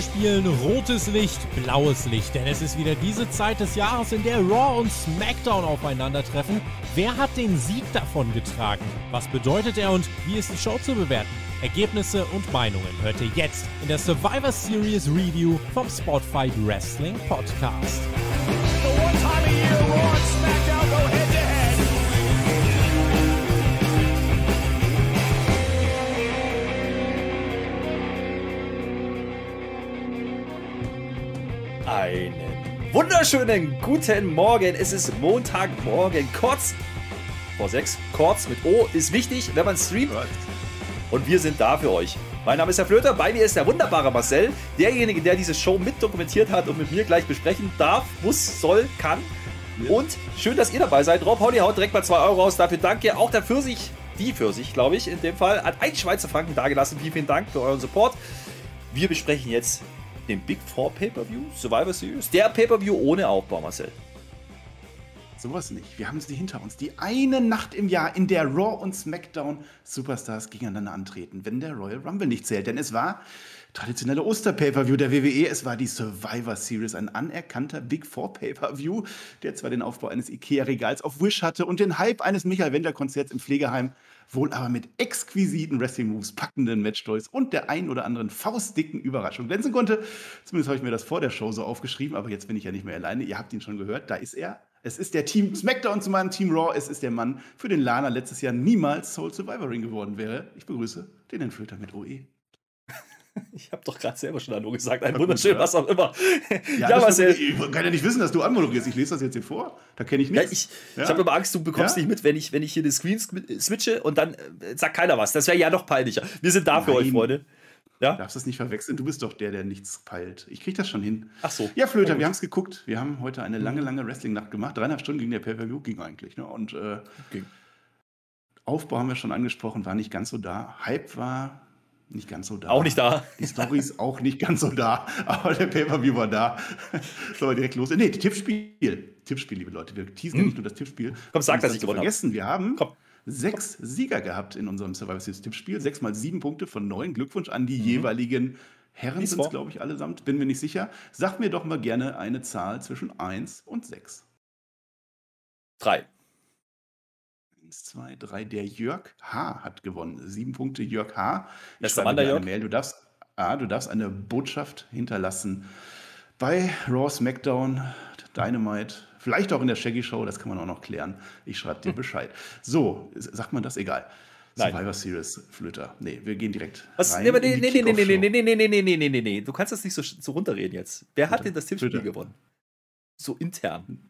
Wir spielen rotes Licht, blaues Licht, denn es ist wieder diese Zeit des Jahres, in der Raw und SmackDown aufeinandertreffen. Wer hat den Sieg davon getragen? Was bedeutet er und wie ist die Show zu bewerten? Ergebnisse und Meinungen hört ihr jetzt in der Survivor Series Review vom Spotify Wrestling Podcast. Einen wunderschönen guten Morgen. Es ist Montagmorgen, kurz vor sechs. Kurz mit O ist wichtig, wenn man streamt. Und wir sind da für euch. Mein Name ist Herr Flöter, bei mir ist der wunderbare Marcel, derjenige, der diese Show mit dokumentiert hat und mit mir gleich besprechen darf, muss, soll, kann. Und schön, dass ihr dabei seid. Rob Holly haut direkt mal 2 Euro raus. Dafür danke. Auch der Pfirsich, die Pfirsich, glaube ich, in dem Fall, hat ein Schweizer Franken dagelassen. Vielen, vielen Dank für euren Support. Wir besprechen jetzt den Big Four Pay-Per-View, Survivor Series. Der Pay-Per-View ohne Aufbau, Marcel. Sowas nicht. Wir haben sie hinter uns. Die eine Nacht im Jahr, in der Raw und SmackDown Superstars gegeneinander antreten, wenn der Royal Rumble nicht zählt. Denn es war traditionelle Oster-Pay-Per-View der WWE. Es war die Survivor Series, ein anerkannter Big Four Pay-Per-View, der zwar den Aufbau eines Ikea-Regals auf Wish hatte und den Hype eines Michael Wender-Konzerts im Pflegeheim, wohl aber mit exquisiten Wrestling-Moves, packenden Matchtoys und der ein oder anderen faustdicken Überraschung glänzen konnte. Zumindest habe ich mir das vor der Show so aufgeschrieben, aber jetzt bin ich ja nicht mehr alleine. Ihr habt ihn schon gehört, da ist er. Es ist der Team SmackDown zu meinem Team Raw. Es ist der Mann, für den Lana letztes Jahr niemals Soul Survivor Ring geworden wäre. Ich begrüße den Entflöter mit OE. Ich habe doch gerade selber schon Hallo gesagt. Ein wunderschön, was auch immer. Ja, ja was ich kann ja nicht wissen, dass du anmoderierst. Ich lese das jetzt hier vor. Da kenne ich nichts. Ja, ich ich habe immer Angst, du bekommst nicht mit, wenn ich, wenn ich hier den Screen switche und dann äh, sagt keiner was. Das wäre ja noch peinlicher. Wir sind da für euch, Freunde. Ja? Du darfst das nicht verwechseln. Du bist doch der, der nichts peilt. Ich kriege das schon hin. Ach so. Ja, Flöter, wir haben es geguckt. Wir haben heute eine lange, lange Wrestling-Nacht gemacht. Dreieinhalb Stunden ging der Pay-Per-View, ging eigentlich. Ne? Und äh, ging. Aufbau haben wir schon angesprochen, war nicht ganz so da. Hype war nicht ganz so da. Auch nicht da. Die Stories auch nicht ganz so da. Aber der Pay-Per-View war da. Sollen wir direkt los? Nee, Tippspiel. Tippspiel, liebe Leute. Wir teasen hm. nicht nur das Tippspiel. Komm, sag, dass ich gewonnen habe. vergessen, wir haben Komm. sechs Sieger gehabt in unserem Survivor Series Tippspiel. Sechs mal sieben Punkte von neun. Glückwunsch an die mhm. jeweiligen Herren sind es, glaube ich, allesamt. Bin mir nicht sicher. Sag mir doch mal gerne eine Zahl zwischen 1 und 6. 3. 1, 2, 3. Der Jörg H. hat gewonnen. Sieben Punkte Jörg H. Ich Bester Mann, der Jörg. Mail. Du darfst, ah, du darfst eine Botschaft hinterlassen bei Raw SmackDown, Dynamite, vielleicht auch in der Shaggy Show, das kann man auch noch klären. Ich schreibe dir Bescheid. So, sagt man das? Egal. Nein. Survivor Series Flöter. Nee, wir gehen direkt. Was? Rein nee, nee, nee, nee, nee, nee, nee, nee, nee, nee, nee, nee, nee, nee. Du kannst das nicht so, so runterreden jetzt. Wer hat denn das Tippspiel gewonnen? So intern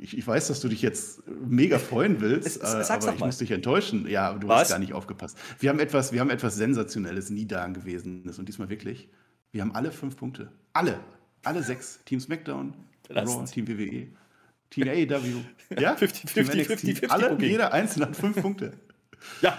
ich, ich, weiß, dass du dich jetzt mega freuen willst, es, es, aber ich muss dich enttäuschen. Ja, du Was? hast gar nicht aufgepasst. Wir haben etwas, wir haben etwas Sensationelles, nie da Dagewesenes und diesmal wirklich. Wir haben alle fünf Punkte. Alle. Alle sechs. Team SmackDown, Raw, Team WWE, Team AEW. Ja? 50, 50, 50, 50, Alle, okay. jeder einzelne hat fünf Punkte. Ja,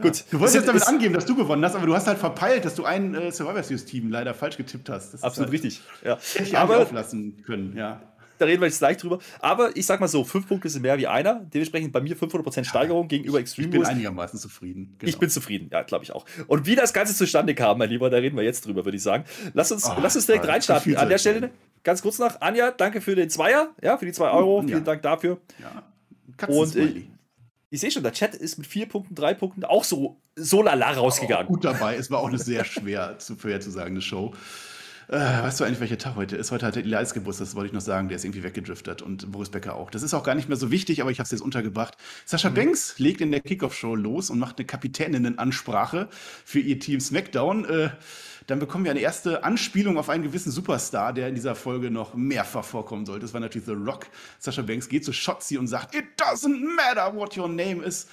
gut. Du wolltest jetzt damit angeben, dass du gewonnen hast, aber du hast halt verpeilt, dass du ein äh, Survivor Series Team leider falsch getippt hast. Das Absolut halt, richtig. Ja. Hätte ich aber auflassen können, ja da reden wir jetzt gleich drüber. Aber ich sag mal so, fünf Punkte sind mehr wie einer. Dementsprechend bei mir 500% Steigerung ja, gegenüber Extreme Ich bin einigermaßen zufrieden. Genau. Ich bin zufrieden, ja, glaube ich auch. Und wie das Ganze zustande kam, mein Lieber, da reden wir jetzt drüber, würde ich sagen. Lass uns, oh, lass uns direkt reinstarten. An der Stelle ganz kurz noch, Anja, danke für den Zweier, ja, für die zwei Euro. Vielen Dank dafür. Ja. Und äh, ich sehe schon, der Chat ist mit vier Punkten, drei Punkten auch so, so lala rausgegangen. Gut dabei. Es war auch eine sehr schwer zu vorherzusagende Show. Äh, weißt du eigentlich, welcher Tag heute ist? Heute hat Elias Geburtstag, das wollte ich noch sagen, der ist irgendwie weggedriftet und Boris Becker auch. Das ist auch gar nicht mehr so wichtig, aber ich habe es jetzt untergebracht. Sascha mhm. Banks legt in der Kickoff-Show los und macht eine Kapitäninnenansprache für ihr Team SmackDown. Äh, dann bekommen wir eine erste Anspielung auf einen gewissen Superstar, der in dieser Folge noch mehrfach vorkommen sollte. Das war natürlich The Rock. Sascha Banks geht zu Shotzi und sagt, It doesn't matter what your name is.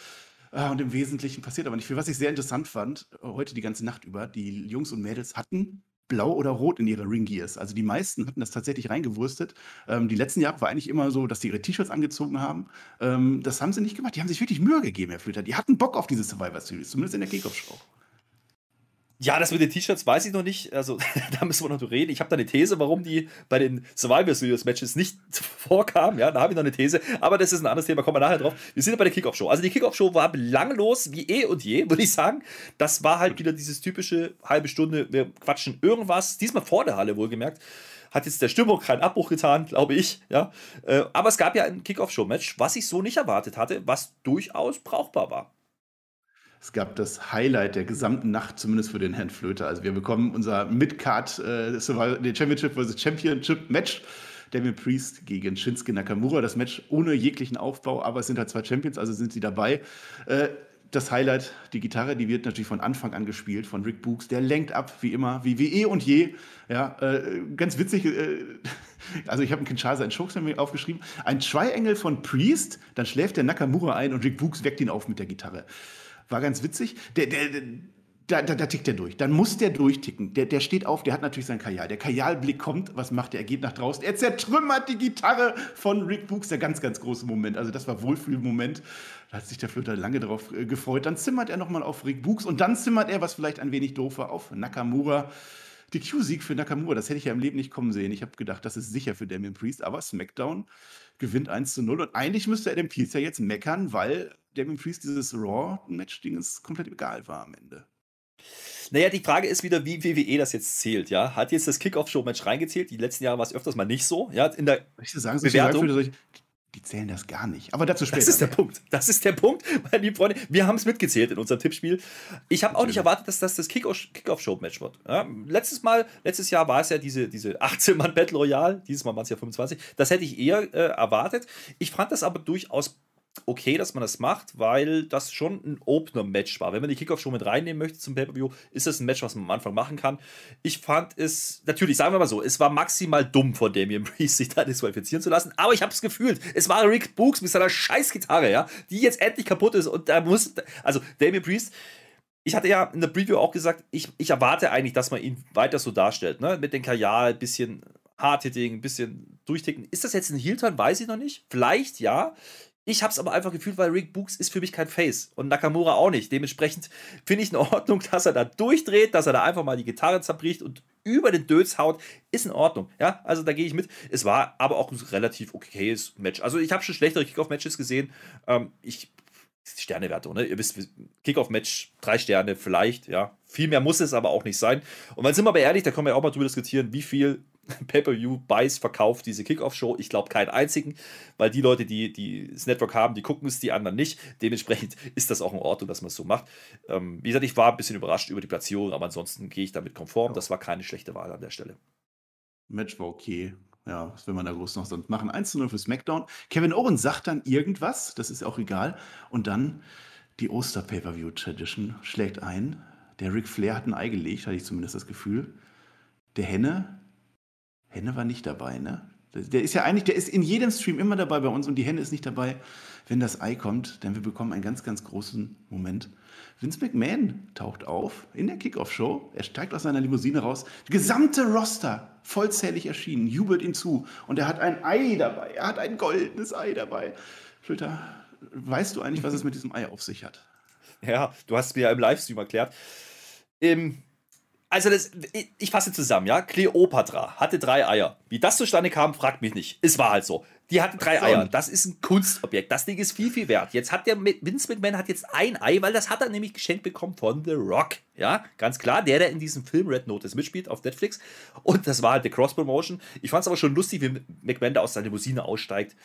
Äh, und im Wesentlichen passiert aber nicht viel. Was ich sehr interessant fand, heute die ganze Nacht über, die Jungs und Mädels hatten blau oder rot in ihre Ring Gears. Also die meisten hatten das tatsächlich reingewurstet. Ähm, die letzten Jahre war eigentlich immer so, dass die ihre T-Shirts angezogen haben. Ähm, das haben sie nicht gemacht. Die haben sich wirklich Mühe gegeben, Herr Flöter. Die hatten Bock auf diese Survivor Series, zumindest in der Kickoff-Show. Ja, das mit den T-Shirts weiß ich noch nicht. Also, da müssen wir noch reden. Ich habe da eine These, warum die bei den Survivor Studios Matches nicht vorkamen. Ja, da habe ich noch eine These. Aber das ist ein anderes Thema, kommen wir nachher drauf. Wir sind ja bei der Kickoff-Show. Also, die Kickoff-Show war belanglos wie eh und je, würde ich sagen. Das war halt wieder dieses typische halbe Stunde, wir quatschen irgendwas. Diesmal vor der Halle, wohlgemerkt. Hat jetzt der Stimmung keinen Abbruch getan, glaube ich. Ja. Äh, aber es gab ja ein Kickoff-Show-Match, was ich so nicht erwartet hatte, was durchaus brauchbar war. Es gab das Highlight der gesamten Nacht, zumindest für den Herrn Flöter. Also wir bekommen unser Midcard äh, Championship vs. Championship Match. Damien Priest gegen Shinsuke Nakamura. Das Match ohne jeglichen Aufbau, aber es sind halt zwei Champions, also sind sie dabei. Äh, das Highlight, die Gitarre, die wird natürlich von Anfang an gespielt von Rick Books. Der lenkt ab, wie immer, wie, wie eh und je. Ja, äh, ganz witzig. Äh, also ich habe einen Kinshasa in Chokes aufgeschrieben. Ein Triangle von Priest, dann schläft der Nakamura ein und Rick Books weckt ihn auf mit der Gitarre. War ganz witzig. Der, der, da, da, da, tickt er durch. Dann muss der durchticken. Der, der steht auf, der hat natürlich seinen Kajal. Der Kajalblick kommt, was macht er? Er geht nach draußen. Er zertrümmert die Gitarre von Rick Books. Der ganz, ganz große Moment. Also, das war Wohlfühlmoment. Da hat sich der Flöter lange darauf äh, gefreut. Dann zimmert er nochmal auf Rick Books und dann zimmert er, was vielleicht ein wenig doof war, auf Nakamura. Die Q-Sieg für Nakamura, das hätte ich ja im Leben nicht kommen sehen. Ich habe gedacht, das ist sicher für Damien Priest, aber SmackDown gewinnt 1 zu 0. Und eigentlich müsste Adam Pearce ja jetzt meckern, weil Damien Priest dieses Raw-Match-Ding komplett egal war am Ende. Naja, die Frage ist wieder, wie WWE das jetzt zählt, ja. Hat jetzt das Kickoff-Show-Match reingezählt? Die letzten Jahre war es öfters mal nicht so, ja. In der ich sagen, Bewertung. die zählen das gar nicht. Aber dazu später. Das ist der Punkt. Das ist der Punkt, meine lieben Freunde. Wir haben es mitgezählt in unserem Tippspiel. Ich habe auch nicht erwartet, dass das das Kickoff-Show-Match wird. Ja, letztes Mal, letztes Jahr war es ja diese, diese 18-Mann-Battle Royale. Dieses Mal waren es ja 25. Das hätte ich eher äh, erwartet. Ich fand das aber durchaus okay, dass man das macht, weil das schon ein Opener-Match war. Wenn man die Kickoff schon mit reinnehmen möchte zum Pay-Per-View, ist das ein Match, was man am Anfang machen kann. Ich fand es, natürlich, sagen wir mal so, es war maximal dumm von Damien Priest, sich da disqualifizieren zu lassen, aber ich habe es gefühlt. Es war Rick Books mit seiner scheiß Gitarre, ja, die jetzt endlich kaputt ist und da muss, also Damien Priest, ich hatte ja in der Preview auch gesagt, ich, ich erwarte eigentlich, dass man ihn weiter so darstellt, ne? Mit den Kajal, bisschen Hard-Hitting, ein bisschen durchticken. Ist das jetzt ein Heel-Turn? Weiß ich noch nicht. Vielleicht ja. Ich habe es aber einfach gefühlt, weil Rick Books ist für mich kein Face und Nakamura auch nicht. Dementsprechend finde ich in Ordnung, dass er da durchdreht, dass er da einfach mal die Gitarre zerbricht und über den Dötz haut, ist in Ordnung. Ja, also da gehe ich mit. Es war aber auch ein relativ okayes Match. Also ich habe schon schlechtere Kickoff-Matches gesehen. Ähm, ich Sternewertung, ne? Ihr wisst, Kickoff-Match, drei Sterne vielleicht, ja. Viel mehr muss es aber auch nicht sein. Und weil sind wir aber ehrlich, da können wir auch mal drüber diskutieren, wie viel Pay-Per-View-Buys verkauft diese Kickoff-Show. Ich glaube keinen einzigen, weil die Leute, die, die das Network haben, die gucken es, die anderen nicht. Dementsprechend ist das auch in Ordnung, dass man es so macht. Ähm, wie gesagt, ich war ein bisschen überrascht über die Platzierung, aber ansonsten gehe ich damit konform. Das war keine schlechte Wahl an der Stelle. Match war okay. Ja, was will man da groß noch sonst machen? 1 zu 0 für SmackDown. Kevin Owens sagt dann irgendwas, das ist auch egal. Und dann die Oster-Pay-Per-View-Tradition schlägt ein. Der Ric Flair hat ein Ei gelegt, hatte ich zumindest das Gefühl. Der Henne Henne war nicht dabei, ne? Der ist ja eigentlich, der ist in jedem Stream immer dabei bei uns und die Henne ist nicht dabei, wenn das Ei kommt, denn wir bekommen einen ganz, ganz großen Moment. Vince McMahon taucht auf in der Kickoff-Show. Er steigt aus seiner Limousine raus. Der gesamte Roster, vollzählig erschienen, jubelt ihm zu. Und er hat ein Ei dabei. Er hat ein goldenes Ei dabei. Flöter, weißt du eigentlich, was es mit diesem Ei auf sich hat? Ja, du hast mir ja im Livestream erklärt. Im also das, ich fasse zusammen, ja. Cleopatra hatte drei Eier. Wie das zustande kam, fragt mich nicht. Es war halt so. Die hatte drei Eier. Das ist ein Kunstobjekt. Das Ding ist viel, viel wert. Jetzt hat der Vince McMahon hat jetzt ein Ei, weil das hat er nämlich geschenkt bekommen von The Rock. Ja, ganz klar. Der, der in diesem Film Red Notice mitspielt auf Netflix. Und das war halt der Cross-Promotion. Ich fand es aber schon lustig, wie McMahon da aus seiner Limousine aussteigt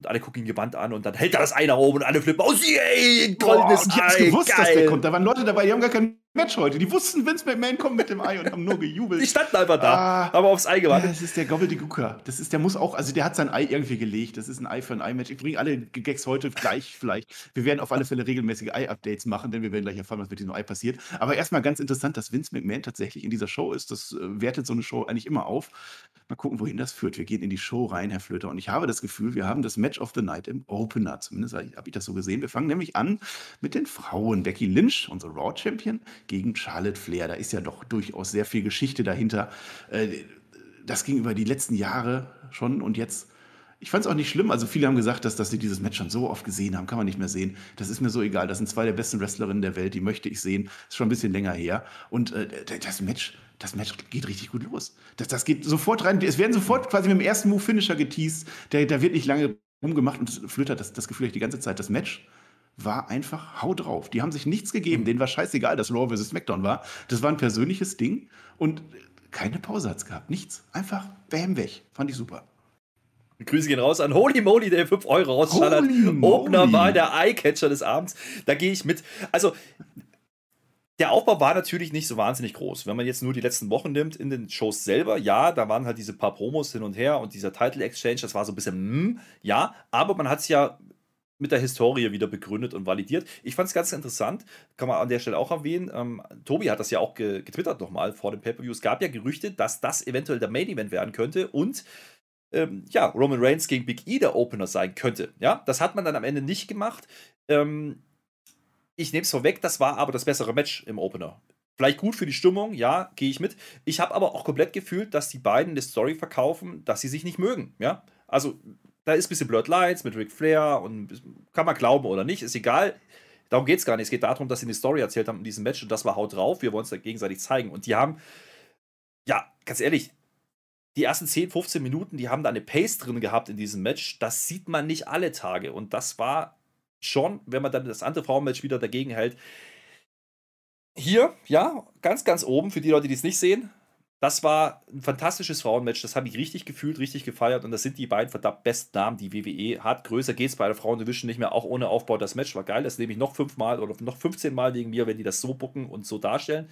und alle gucken ihn gebannt an und dann hält er das Ei nach oben und alle flippen aus. Yay, goldenes Boah, Ei. Ich gewusst, geil. dass der kommt. Da waren Leute dabei, die haben gar kein Match heute. Die wussten, Vince McMahon kommt mit dem Ei und haben nur gejubelt. Die standen einfach da, ah, haben aufs Ei gewartet. Das ist der Gobbledygooker. Das ist, der muss auch, also der hat sein Ei irgendwie gelegt. Das ist ein Ei für ein Ei-Match. Ich bringe alle Gags heute gleich vielleicht. Wir werden auf alle Fälle regelmäßige Ei-Updates machen, denn wir werden gleich erfahren, was mit diesem Ei passiert. Aber erstmal ganz interessant, dass Vince McMahon tatsächlich in dieser Show ist. Das äh, wertet so eine Show eigentlich immer auf. Mal gucken, wohin das führt. Wir gehen in die Show rein, Herr Flöter. Und ich habe das Gefühl, wir haben das Match of the Night im Opener. Zumindest habe ich das so gesehen. Wir fangen nämlich an mit den Frauen. Becky Lynch, unsere Raw-Champion, gegen Charlotte Flair. Da ist ja doch durchaus sehr viel Geschichte dahinter. Äh, das ging über die letzten Jahre schon und jetzt ich fand es auch nicht schlimm. Also viele haben gesagt, dass, dass sie dieses Match schon so oft gesehen haben, kann man nicht mehr sehen. Das ist mir so egal. Das sind zwei der besten Wrestlerinnen der Welt, die möchte ich sehen. Ist schon ein bisschen länger her. Und äh, das Match, das Match geht richtig gut los. Das, das geht sofort rein. Es werden sofort quasi mit dem ersten Move Finisher geteased. Der, der wird nicht lange rumgemacht und Flöter das, das Gefühl, die ganze Zeit, das Match war einfach hau drauf. Die haben sich nichts gegeben. Denen war scheißegal, dass Raw vs. SmackDown war. Das war ein persönliches Ding und keine Pause hat es gehabt. Nichts. Einfach bam weg. Fand ich super. Grüße gehen raus an Holy Moly, der 5 Euro rausschallert. Opener war der Eyecatcher des Abends. Da gehe ich mit. Also, der Aufbau war natürlich nicht so wahnsinnig groß. Wenn man jetzt nur die letzten Wochen nimmt, in den Shows selber, ja, da waren halt diese paar Promos hin und her und dieser Title Exchange, das war so ein bisschen, mm, ja, aber man hat es ja mit der Historie wieder begründet und validiert. Ich fand es ganz interessant, kann man an der Stelle auch erwähnen. Ähm, Tobi hat das ja auch ge getwittert nochmal vor dem Pay-Per-View. Es gab ja Gerüchte, dass das eventuell der Main Event werden könnte und ähm, ja, Roman Reigns gegen Big E der Opener sein könnte. Ja, das hat man dann am Ende nicht gemacht. Ähm, ich nehme es vorweg, das war aber das bessere Match im Opener. Vielleicht gut für die Stimmung, ja, gehe ich mit. Ich habe aber auch komplett gefühlt, dass die beiden eine Story verkaufen, dass sie sich nicht mögen. Ja, also da ist ein bisschen Blurred Lights mit Ric Flair und kann man glauben oder nicht, ist egal. Darum geht es gar nicht. Es geht darum, dass sie eine Story erzählt haben in diesem Match und das war haut drauf. Wir wollen es da gegenseitig zeigen. Und die haben, ja, ganz ehrlich, die ersten 10, 15 Minuten, die haben da eine Pace drin gehabt in diesem Match. Das sieht man nicht alle Tage. Und das war schon, wenn man dann das andere Frauenmatch wieder dagegen hält. Hier, ja, ganz, ganz oben, für die Leute, die es nicht sehen. Das war ein fantastisches Frauenmatch. Das habe ich richtig gefühlt, richtig gefeiert. Und das sind die beiden verdammt besten Namen, die WWE hat. Größer geht es bei der Frauendivision nicht mehr, auch ohne Aufbau. Das Match war geil. Das nehme ich noch fünfmal oder noch 15 Mal wegen mir, wenn die das so bucken und so darstellen.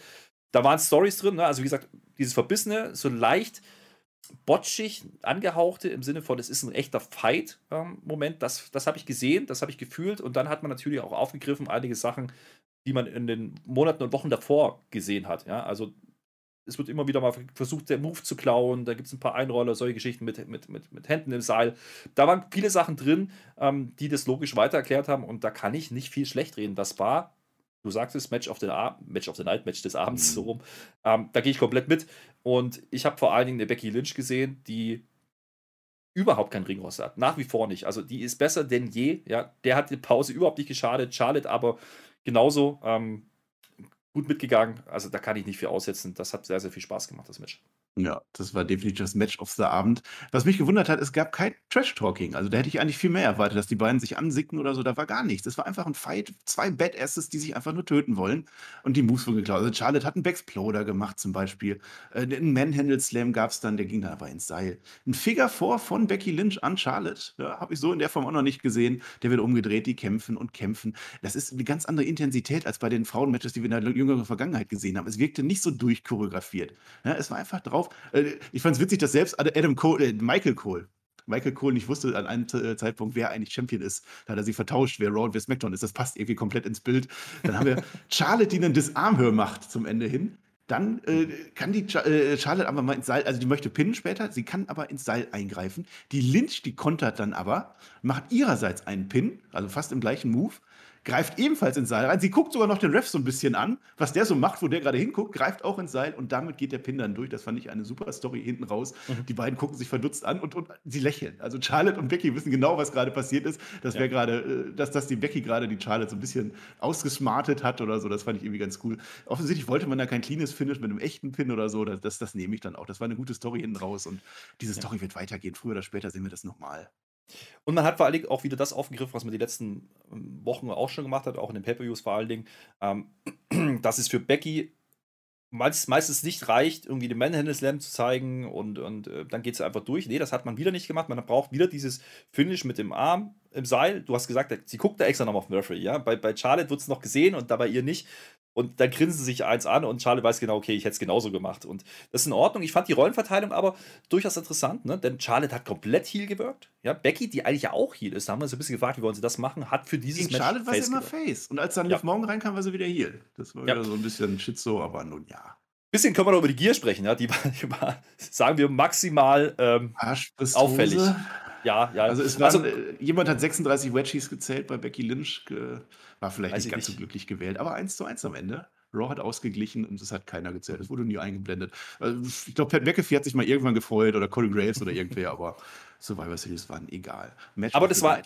Da waren Stories drin. Ne? Also, wie gesagt, dieses Verbissene, so leicht botschig angehauchte im Sinne von, es ist ein echter Fight-Moment. Ähm, das das habe ich gesehen, das habe ich gefühlt und dann hat man natürlich auch aufgegriffen einige Sachen, die man in den Monaten und Wochen davor gesehen hat. Ja, also es wird immer wieder mal versucht, der Move zu klauen. Da gibt es ein paar Einroller, solche Geschichten mit, mit, mit, mit Händen im Seil. Da waren viele Sachen drin, ähm, die das logisch weiter erklärt haben und da kann ich nicht viel schlecht reden. Das war du sagst es, Match of the, Match of the Night, Match des Abends, mhm. so rum. Ähm, da gehe ich komplett mit. Und ich habe vor allen Dingen eine Becky Lynch gesehen, die überhaupt kein Ringrost hat. Nach wie vor nicht. Also die ist besser denn je. Ja, der hat die Pause überhaupt nicht geschadet. Charlotte aber genauso ähm, gut mitgegangen. Also da kann ich nicht viel aussetzen. Das hat sehr, sehr viel Spaß gemacht, das Match. Ja, das war definitiv das Match of the Abend. Was mich gewundert hat, es gab kein Trash-Talking. Also da hätte ich eigentlich viel mehr erwartet, dass die beiden sich ansicken oder so. Da war gar nichts. Es war einfach ein Fight. Zwei Badasses, die sich einfach nur töten wollen. Und die Moves wurden geklaut. Also Charlotte hat einen Backsploder gemacht zum Beispiel. Äh, einen Manhandle-Slam gab es dann, der ging dann aber ins Seil. Ein Figure 4 von Becky Lynch an Charlotte. Ja, Habe ich so in der Form auch noch nicht gesehen. Der wird umgedreht, die kämpfen und kämpfen. Das ist eine ganz andere Intensität als bei den Frauen-Matches, die wir in der jüngeren Vergangenheit gesehen haben. Es wirkte nicht so durchchoreografiert. Ja, es war einfach drauf drauf. Äh, ich fand es witzig, dass selbst Adam Cole, äh, Michael Cole, Michael Cole nicht wusste an einem äh, Zeitpunkt, wer eigentlich Champion ist. Da hat er sie vertauscht, wer Raw und wer SmackDown ist. Das passt irgendwie komplett ins Bild. Dann haben wir Charlotte, die einen Disarmhör macht zum Ende hin. Dann äh, kann die äh, Charlotte aber mal ins Seil, also die möchte pinnen später, sie kann aber ins Seil eingreifen. Die Lynch, die kontert dann aber, macht ihrerseits einen Pin, also fast im gleichen Move greift ebenfalls ins Seil rein. Sie guckt sogar noch den Ref so ein bisschen an, was der so macht, wo der gerade hinguckt, greift auch ins Seil und damit geht der Pin dann durch. Das fand ich eine super Story hinten raus. Mhm. Die beiden gucken sich verdutzt an und, und sie lächeln. Also Charlotte und Becky wissen genau, was gerade passiert ist. Das wäre ja. gerade, äh, dass, dass die Becky gerade die Charlotte so ein bisschen ausgesmartet hat oder so. Das fand ich irgendwie ganz cool. Offensichtlich wollte man da kein cleanes Finish mit einem echten Pin oder so. Das, das, das nehme ich dann auch. Das war eine gute Story hinten raus und diese Story ja. wird weitergehen. Früher oder später sehen wir das nochmal. Und man hat vor allen Dingen auch wieder das aufgegriffen, was man die letzten ähm, Wochen auch schon gemacht hat, auch in den Pay-Per-Views vor allen Dingen, ähm, dass es für Becky meist, meistens nicht reicht, irgendwie den Manhandle Slam zu zeigen und, und äh, dann geht es einfach durch. Nee, das hat man wieder nicht gemacht. Man braucht wieder dieses Finish mit dem Arm im Seil. Du hast gesagt, sie guckt da extra nochmal auf Murphy. Ja? Bei, bei Charlotte wird es noch gesehen und dabei ihr nicht. Und dann grinsen sie sich eins an und Charlie weiß genau, okay, ich hätte es genauso gemacht. Und das ist in Ordnung. Ich fand die Rollenverteilung aber durchaus interessant, ne? denn Charlotte hat komplett Heal gewirkt. Ja, Becky, die eigentlich ja auch Heal ist, da haben wir uns ein bisschen gefragt, wie wollen sie das machen, hat für dieses Gegen Match Charlotte war sie immer Face. Und als dann ja. Liv Morgan reinkam, war sie wieder Heal. Das war ja. wieder so ein bisschen Schizo, aber nun ja. Bisschen können wir noch über die Gier sprechen, ja. Die war, die war sagen wir, maximal ähm, auffällig. Ja, ja. Also, es waren, also äh, jemand hat 36 Wedgies gezählt bei Becky Lynch. War vielleicht nicht ganz nicht. so glücklich gewählt, aber 1 zu 1 am Ende. Raw hat ausgeglichen und es hat keiner gezählt. Es wurde nie eingeblendet. Also, ich glaube, Pat McAfee hat sich mal irgendwann gefreut oder Corey Graves oder irgendwer, aber Survivor Series waren egal. Match Aber das war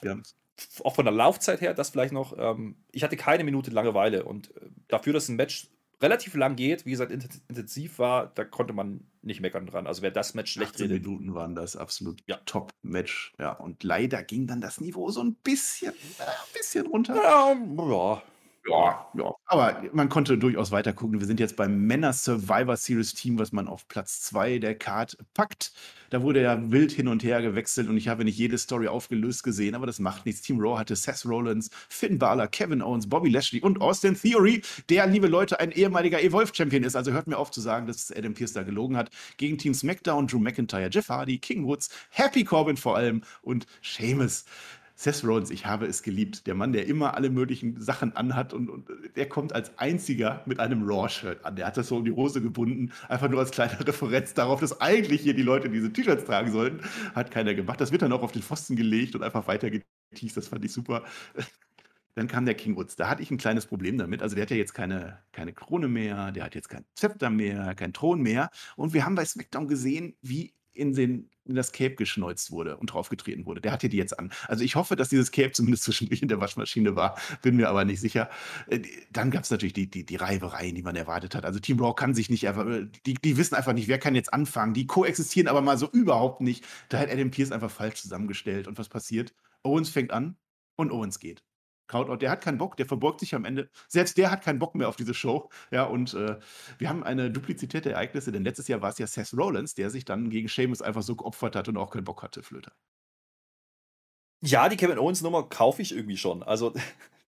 auch von der Laufzeit her, das vielleicht noch, ähm, ich hatte keine Minute Langeweile und äh, dafür, dass ein Match relativ lang geht, wie gesagt, intensiv war, da konnte man nicht meckern dran. Also wer das Match schlecht redet. Minuten waren das absolut ja. Top-Match. Ja, und leider ging dann das Niveau so ein bisschen, äh, ein bisschen runter. Ja, ja. Ja, ja. Aber man konnte durchaus weiter gucken. Wir sind jetzt beim Männer Survivor Series Team, was man auf Platz 2 der Card packt. Da wurde ja wild hin und her gewechselt und ich habe nicht jede Story aufgelöst gesehen, aber das macht nichts. Team Raw hatte Seth Rollins, Finn Balor, Kevin Owens, Bobby Lashley und Austin Theory, der, liebe Leute, ein ehemaliger Evolve-Champion ist. Also hört mir auf zu sagen, dass Adam Pierce da gelogen hat. Gegen Team SmackDown, Drew McIntyre, Jeff Hardy, King Woods, Happy Corbin vor allem und Sheamus. Seth Rollins, ich habe es geliebt. Der Mann, der immer alle möglichen Sachen anhat und, und der kommt als einziger mit einem Raw-Shirt an. Der hat das so um die Hose gebunden, einfach nur als kleine Referenz darauf, dass eigentlich hier die Leute diese T-Shirts tragen sollten. Hat keiner gemacht. Das wird dann auch auf den Pfosten gelegt und einfach weiter geteased. Das fand ich super. Dann kam der King Woods. Da hatte ich ein kleines Problem damit. Also der hat ja jetzt keine, keine Krone mehr, der hat jetzt kein Zepter mehr, kein Thron mehr. Und wir haben bei SmackDown gesehen, wie in, den, in das Cape geschneuzt wurde und draufgetreten wurde. Der hatte die jetzt an. Also ich hoffe, dass dieses Cape zumindest zwischendurch in der Waschmaschine war. Bin mir aber nicht sicher. Äh, dann gab es natürlich die, die, die Reibereien, die man erwartet hat. Also Team Raw kann sich nicht, die, die wissen einfach nicht, wer kann jetzt anfangen. Die koexistieren aber mal so überhaupt nicht. Da hat Adam Pierce einfach falsch zusammengestellt. Und was passiert? Owens fängt an und Owens geht. Countout, der hat keinen Bock, der verbeugt sich am Ende. Selbst der hat keinen Bock mehr auf diese Show. Ja, und äh, wir haben eine Duplizität der Ereignisse, denn letztes Jahr war es ja Seth Rollins, der sich dann gegen Sheamus einfach so geopfert hat und auch keinen Bock hatte, Flöter. Ja, die Kevin Owens Nummer kaufe ich irgendwie schon. Also,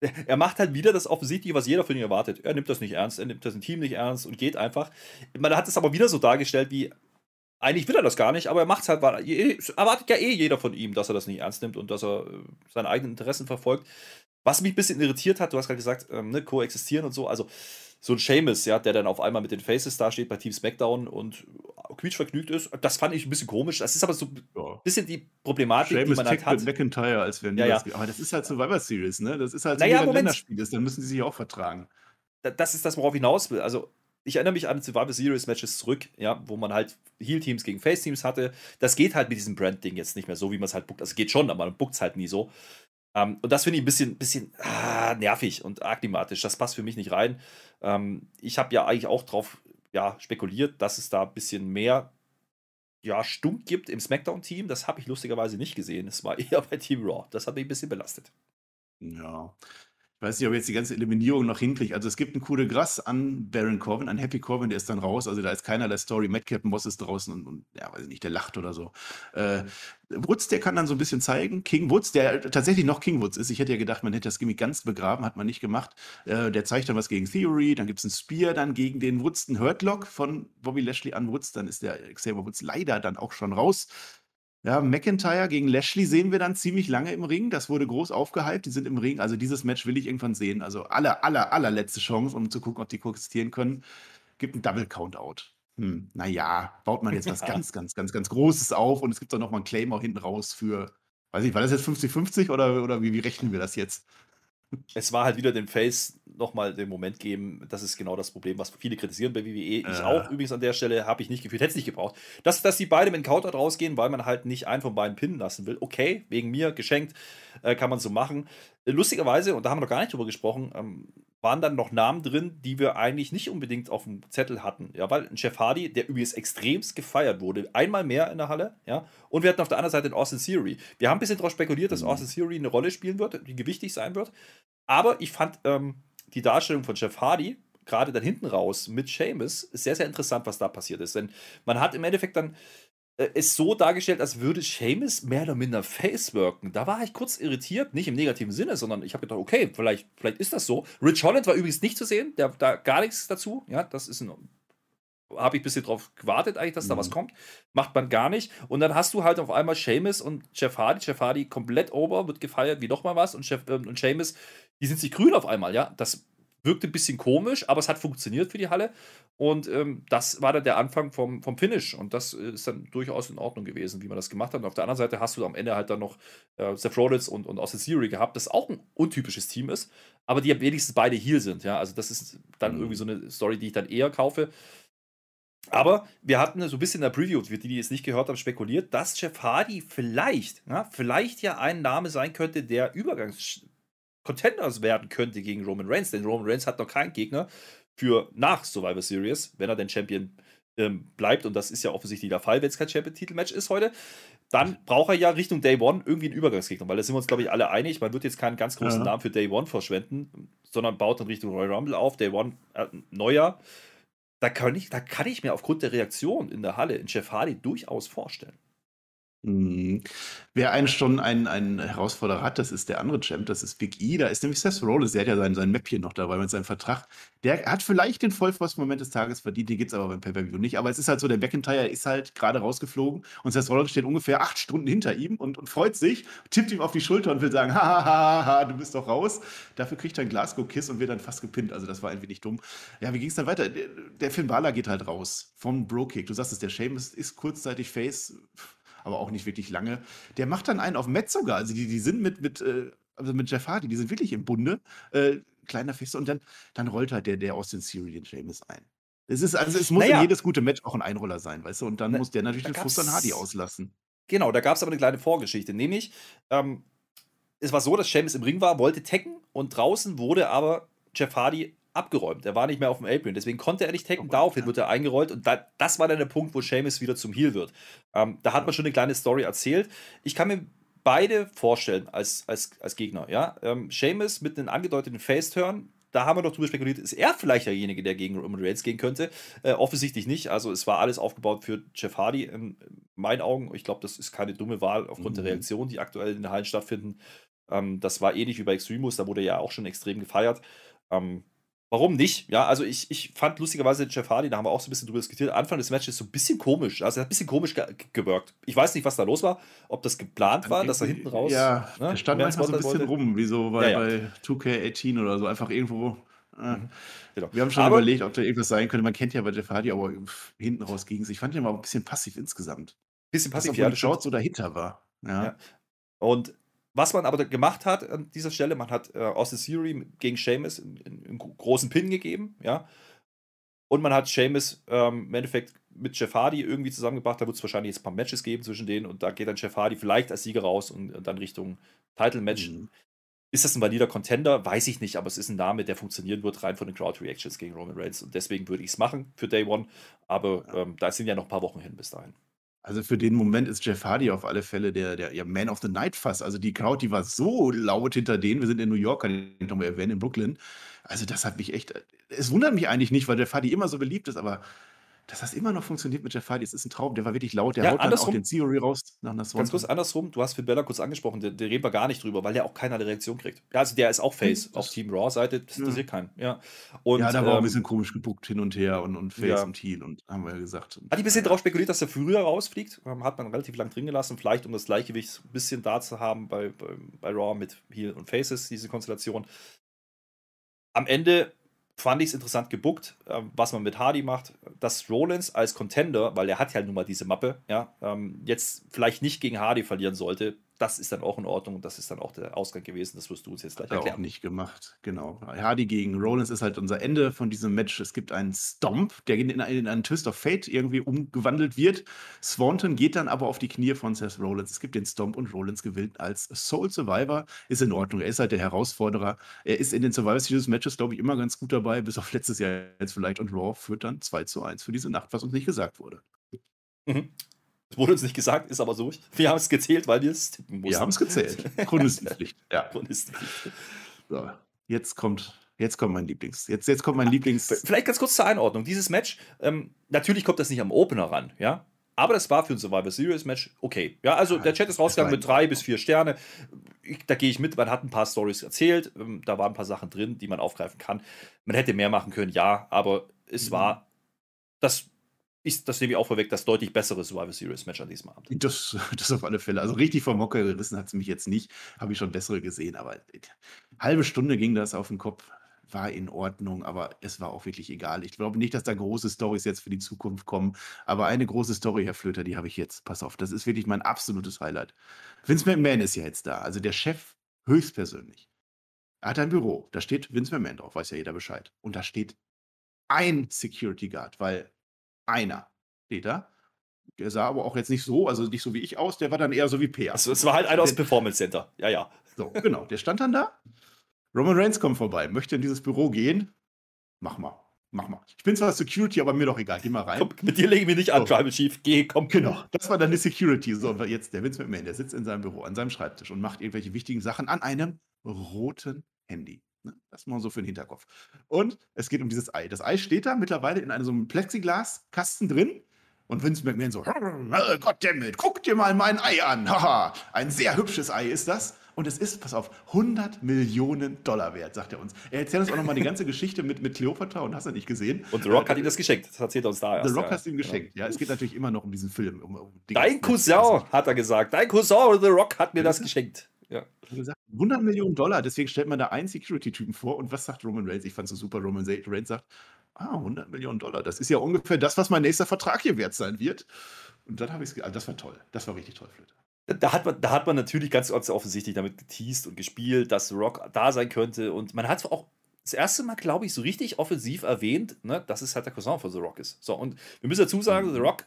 er macht halt wieder das offensichtliche, was jeder von ihm erwartet. Er nimmt das nicht ernst, er nimmt das Team nicht ernst und geht einfach. Man hat es aber wieder so dargestellt, wie eigentlich will er das gar nicht, aber er macht es halt, weil erwartet ja eh jeder von ihm, dass er das nicht ernst nimmt und dass er äh, seine eigenen Interessen verfolgt. Was mich ein bisschen irritiert hat, du hast gerade gesagt, ähm, ne, koexistieren und so, also so ein Seamus, ja, der dann auf einmal mit den Faces da steht bei Team SmackDown und quietschvergnügt ist, das fand ich ein bisschen komisch. Das ist aber so ein ja. bisschen die Problematik, Seamus die man halt hat. mit McIntyre, als wenn ja, ja. Das, aber das ist halt Survivor Series, ne? Das ist halt so, naja, ein Länderspiel ist, dann müssen sie sich auch vertragen. Das ist das, worauf ich hinaus will. Also, ich erinnere mich an Survivor Series Matches zurück, ja, wo man halt Heal-Teams gegen Face-Teams hatte. Das geht halt mit diesem Brand-Ding jetzt nicht mehr so, wie man es halt bookt. Also, es geht schon, aber man bookt es halt nie so. Ähm, und das finde ich ein bisschen, bisschen ah, nervig und arg klimatisch. Das passt für mich nicht rein. Ähm, ich habe ja eigentlich auch darauf ja, spekuliert, dass es da ein bisschen mehr ja, Stunk gibt im SmackDown-Team. Das habe ich lustigerweise nicht gesehen. Es war eher bei Team Raw. Das hat mich ein bisschen belastet. Ja, ich weiß nicht, ob jetzt die ganze Eliminierung noch hinkriegt. Also es gibt einen Coup de Gras an Baron Corbin, an Happy Corbin, der ist dann raus. Also da ist keiner der Story. Madcap Moss ist draußen und, und, ja, weiß ich nicht, der lacht oder so. Äh, Woods, der kann dann so ein bisschen zeigen. King Woods, der tatsächlich noch King Woods ist. Ich hätte ja gedacht, man hätte das Gimmick ganz begraben, hat man nicht gemacht. Äh, der zeigt dann was gegen Theory, dann gibt es ein Spear, dann gegen den Woods, ein Hurtlock von Bobby Lashley an Woods. Dann ist der Xavier Woods leider dann auch schon raus. Ja, McIntyre gegen Lashley sehen wir dann ziemlich lange im Ring. Das wurde groß aufgehypt. Die sind im Ring. Also dieses Match will ich irgendwann sehen. Also aller, aller, allerletzte Chance, um zu gucken, ob die koexistieren können. Gibt ein Double Countout. Hm, naja, baut man jetzt was ganz, ganz, ganz, ganz Großes auf und es gibt dann nochmal einen Claim auch hinten raus für, weiß ich, war das jetzt 50-50 oder, oder wie, wie rechnen wir das jetzt? es war halt wieder dem Face nochmal den Moment geben, das ist genau das Problem, was viele kritisieren bei WWE. Ich äh. auch übrigens an der Stelle habe ich nicht gefühlt, hätte es nicht gebraucht. Dass, dass die beide mit Counter rausgehen, weil man halt nicht einen von beiden pinnen lassen will. Okay, wegen mir, geschenkt, äh, kann man so machen. Lustigerweise, und da haben wir noch gar nicht drüber gesprochen, ähm, waren dann noch Namen drin, die wir eigentlich nicht unbedingt auf dem Zettel hatten. Ja, weil ein Jeff Hardy, der übrigens extremst gefeiert wurde, einmal mehr in der Halle, ja, und wir hatten auf der anderen Seite den Austin Theory. Wir haben ein bisschen darauf spekuliert, dass mhm. Austin Theory eine Rolle spielen wird, die gewichtig sein wird. Aber ich fand ähm, die Darstellung von Jeff Hardy, gerade dann hinten raus mit Seamus, sehr, sehr interessant, was da passiert ist. Denn man hat im Endeffekt dann äh, es so dargestellt, als würde Seamus mehr oder minder face worken. Da war ich kurz irritiert, nicht im negativen Sinne, sondern ich habe gedacht, okay, vielleicht, vielleicht ist das so. Rich Holland war übrigens nicht zu sehen, der da gar nichts dazu. Ja, das ist ein habe ich ein bisschen drauf gewartet, eigentlich, dass mhm. da was kommt. Macht man gar nicht. Und dann hast du halt auf einmal Seamus und Jeff Hardy. Jeff Hardy komplett over, wird gefeiert wie nochmal was. Und, Jeff, äh, und Seamus, die sind sich grün auf einmal, ja. Das wirkte ein bisschen komisch, aber es hat funktioniert für die Halle. Und ähm, das war dann der Anfang vom, vom Finish. Und das ist dann durchaus in Ordnung gewesen, wie man das gemacht hat. Und auf der anderen Seite hast du am Ende halt dann noch äh, Seth Rollins und, und Austin Theory gehabt, das auch ein untypisches Team ist, aber die wenigstens beide hier sind. Ja, also das ist dann mhm. irgendwie so eine Story, die ich dann eher kaufe. Aber wir hatten so ein bisschen in der Preview, für die, die es nicht gehört haben, spekuliert, dass Jeff Hardy vielleicht, ja, vielleicht ja ein Name sein könnte, der Übergangs-Contenders werden könnte gegen Roman Reigns. Denn Roman Reigns hat noch keinen Gegner für nach Survivor Series, wenn er denn Champion ähm, bleibt. Und das ist ja offensichtlich der Fall, wenn es kein Champion-Titel-Match ist heute. Dann braucht er ja Richtung Day One irgendwie einen Übergangsgegner, weil da sind wir uns, glaube ich, alle einig. Man wird jetzt keinen ganz großen ja. Namen für Day One verschwenden, sondern baut dann Richtung Royal Rumble auf. Day One, äh, neuer da kann, ich, da kann ich mir aufgrund der Reaktion in der Halle in Jeff Hardy durchaus vorstellen. Mhm. Wer einen schon einen, einen Herausforderer hat, das ist der andere Champ, das ist Big E. Da ist nämlich Seth Rollins, der hat ja sein, sein Mäppchen noch dabei mit seinem Vertrag. Der hat vielleicht den Vollfrost-Moment des Tages verdient, den gibt es aber beim Pay-Per-View nicht. Aber es ist halt so, der McIntyre ist halt gerade rausgeflogen und Seth Rollins steht ungefähr acht Stunden hinter ihm und, und freut sich, tippt ihm auf die Schulter und will sagen, ha, ha, ha, du bist doch raus. Dafür kriegt er einen Glasgow-Kiss und wird dann fast gepinnt. Also das war ein wenig dumm. Ja, wie ging es dann weiter? Der, Finn Balor geht halt raus vom Bro-Kick. Du sagst es, der Sheamus ist kurzzeitig Face aber auch nicht wirklich lange. Der macht dann einen auf Metz sogar. Also die, die sind mit, mit, äh, also mit Jeff Hardy, die sind wirklich im Bunde. Äh, kleiner Feste. Und dann, dann rollt halt der, der Theory den James ein. Es ist, also es muss naja. in jedes gute Match auch ein Einroller sein, weißt du? Und dann Na, muss der natürlich den Frust an Hardy auslassen. Genau, da gab es aber eine kleine Vorgeschichte. Nämlich, ähm, es war so, dass James im Ring war, wollte tacken und draußen wurde aber Jeff Hardy abgeräumt. Er war nicht mehr auf dem Apron. Deswegen konnte er nicht taken. Oh, Daraufhin ja. wird er eingerollt. Und da, das war dann der Punkt, wo Seamus wieder zum Heel wird. Ähm, da hat man schon eine kleine Story erzählt. Ich kann mir beide vorstellen als, als, als Gegner. Ja? Ähm, Seamus mit einem angedeuteten Face-Turn. Da haben wir doch drüber spekuliert, ist er vielleicht derjenige, der gegen Roman Reigns gehen könnte? Äh, offensichtlich nicht. Also es war alles aufgebaut für Jeff Hardy in meinen Augen. Ich glaube, das ist keine dumme Wahl aufgrund mhm. der Reaktionen, die aktuell in den Hallen stattfinden. Ähm, das war ähnlich wie bei Extremus, da wurde er ja auch schon extrem gefeiert. Ähm, Warum nicht? Ja, also ich, ich fand lustigerweise Jeff Hardy, da haben wir auch so ein bisschen drüber diskutiert, Anfang des Matches so ein bisschen komisch. Also er hat ein bisschen komisch ge gewirkt. Ich weiß nicht, was da los war, ob das geplant war, dass er hinten raus. Ja, ne, er stand manchmal so ein bisschen wollte. rum, wie so bei, ja, ja. bei 2K18 oder so, einfach irgendwo. Äh. Mhm. Genau. Wir haben schon aber, überlegt, ob da irgendwas sein könnte. Man kennt ja bei Jeff Hardy, aber hinten raus ging es. Ich fand ihn aber ein bisschen passiv insgesamt. Bisschen passiv, ja. Shorts so dahinter war. Ja. ja. Und was man aber gemacht hat an dieser Stelle, man hat äh, Austin Theory gegen Seamus einen großen Pin gegeben, ja. Und man hat Seamus ähm, im Endeffekt mit Jeff Hardy irgendwie zusammengebracht. Da wird es wahrscheinlich jetzt ein paar Matches geben zwischen denen und da geht dann Jeff Hardy vielleicht als Sieger raus und, und dann Richtung Title-Match. Mhm. Ist das ein valider Contender? Weiß ich nicht, aber es ist ein Name, der funktionieren wird, rein von den Crowd-Reactions gegen Roman Reigns. Und deswegen würde ich es machen für Day One. Aber ähm, da sind ja noch ein paar Wochen hin bis dahin. Also für den Moment ist Jeff Hardy auf alle Fälle der, der ja, Man of the Night fast. Also die Crowd, die war so laut hinter denen. Wir sind in New York, kann ich nochmal erwähnen, in Brooklyn. Also das hat mich echt. Es wundert mich eigentlich nicht, weil Jeff Hardy immer so beliebt ist, aber dass das immer noch funktioniert mit Jeff Hardy, das ist ein Traum. Der war wirklich laut. Der ja, haut dann auch den Theory raus nach einer Ganz kurz andersrum, du hast Finn Bella kurz angesprochen, der, der redet wir gar nicht drüber, weil der auch keine Reaktion kriegt. Ja, also der ist auch Face hm, auf Team Raw-Seite, das interessiert ja. keinen. Ja. Und, ja, da war ähm, ein bisschen komisch gebuckt hin und her und, und Face ja. und Heel und haben wir ja gesagt. Hat die ein bisschen darauf spekuliert, dass er früher rausfliegt? Ähm, hat man relativ lang drin gelassen, vielleicht um das Gleichgewicht ein bisschen da zu haben bei, bei, bei Raw mit Heel und Faces, diese Konstellation. Am Ende fand ich es interessant gebuckt, äh, was man mit Hardy macht. Dass Rollins als Contender, weil er hat ja nun mal diese Mappe, ja, ähm, jetzt vielleicht nicht gegen Hardy verlieren sollte, das ist dann auch in Ordnung und das ist dann auch der Ausgang gewesen. Das wirst du uns jetzt gleich erklären. Auch nicht gemacht, genau. Hardy gegen Rollins ist halt unser Ende von diesem Match. Es gibt einen Stomp, der in, in einen Twist of Fate irgendwie umgewandelt wird. Swanton geht dann aber auf die Knie von Seth Rollins. Es gibt den Stomp und Rollins gewinnt als Soul Survivor. Ist in Ordnung. Er ist halt der Herausforderer. Er ist in den Survivor Series Matches, glaube ich, immer ganz gut dabei, bis auf letztes Jahr jetzt vielleicht. Und Raw führt dann 2 zu 1 für diese Nacht, was uns nicht gesagt wurde. Mhm. Wurde uns nicht gesagt, ist aber so. Wir haben es gezählt, weil wir es tippen mussten. Wir haben es gezählt. Chronistenpflicht. Ja. Chronistenpflicht. So, jetzt kommt, jetzt kommt mein Lieblings. Jetzt, jetzt kommt mein Lieblings. Vielleicht ganz kurz zur Einordnung. Dieses Match, ähm, natürlich kommt das nicht am Opener ran, ja. Aber das war für ein Survivor Series Match okay. Ja, also der Chat ist rausgegangen mit drei bis vier Sterne. Ich, da gehe ich mit. Man hat ein paar Stories erzählt. Ähm, da waren ein paar Sachen drin, die man aufgreifen kann. Man hätte mehr machen können, ja. Aber es mhm. war das ist, das nehme ich auch vorweg, das deutlich bessere Survivor Series Match an diesem Abend. Das, das auf alle Fälle. Also richtig vom Hocker gerissen hat es mich jetzt nicht. Habe ich schon bessere gesehen, aber äh, halbe Stunde ging das auf den Kopf. War in Ordnung, aber es war auch wirklich egal. Ich glaube nicht, dass da große Stories jetzt für die Zukunft kommen. Aber eine große Story, Herr Flöter, die habe ich jetzt. Pass auf, das ist wirklich mein absolutes Highlight. Vince McMahon ist ja jetzt da, also der Chef höchstpersönlich. Er hat ein Büro, da steht Vince McMahon drauf, weiß ja jeder Bescheid. Und da steht ein Security Guard, weil Einer steht da. Der sah aber auch jetzt nicht so, also nicht so wie ich aus, der war dann eher so wie Peer. Also, es war halt einer aus dem Performance Center. Ja, ja. So, genau. Der stand dann da. Roman Reigns kommt vorbei, möchte in dieses Büro gehen. Mach mal. Mach mal. Ich bin zwar Security, aber mir doch egal. Geh mal rein. Komm, mit dir lege ich mich nicht an, so. Tribal Chief. Geh, komm. Genau. Das war dann die Security. So, und jetzt der Vince McMahon, der sitzt in seinem Büro, an seinem Schreibtisch und macht irgendwelche wichtigen Sachen an einem roten Handy. Ne? Das mal so für den Hinterkopf. Und es geht um dieses Ei. Das Ei steht da mittlerweile in einem so einem Plexiglaskasten drin. Und Vince McMahon so, Goddammit, guck dir mal mein Ei an. Haha, ein sehr hübsches Ei ist das. Und es ist, pass auf, 100 Millionen Dollar wert, sagt er uns. Er erzählt uns auch nochmal die ganze Geschichte mit, mit Cleopatra und hast du nicht gesehen. Und The Rock äh, hat ihm das geschenkt. Das erzählt er uns da erst. The Rock ja. hat ihm geschenkt. Ja. ja. es geht natürlich immer noch um diesen Film. Um, um Dein Cousin, hat er gesagt. Dein Cousin, The Rock, hat mir das geschenkt. Ja. Gesagt, 100 Millionen Dollar, deswegen stellt man da einen Security-Typen vor. Und was sagt Roman Reigns? Ich fand es so super. Roman Reigns sagt, ah, 100 Millionen Dollar. Das ist ja ungefähr das, was mein nächster Vertrag hier wert sein wird. Und dann habe ich es, also das war toll. Das war richtig toll, Flöte. Da hat, man, da hat man natürlich ganz offensichtlich damit geteased und gespielt, dass The Rock da sein könnte. Und man hat auch das erste Mal, glaube ich, so richtig offensiv erwähnt, ne, dass es halt der Cousin von The Rock ist. So, und wir müssen dazu sagen, The Rock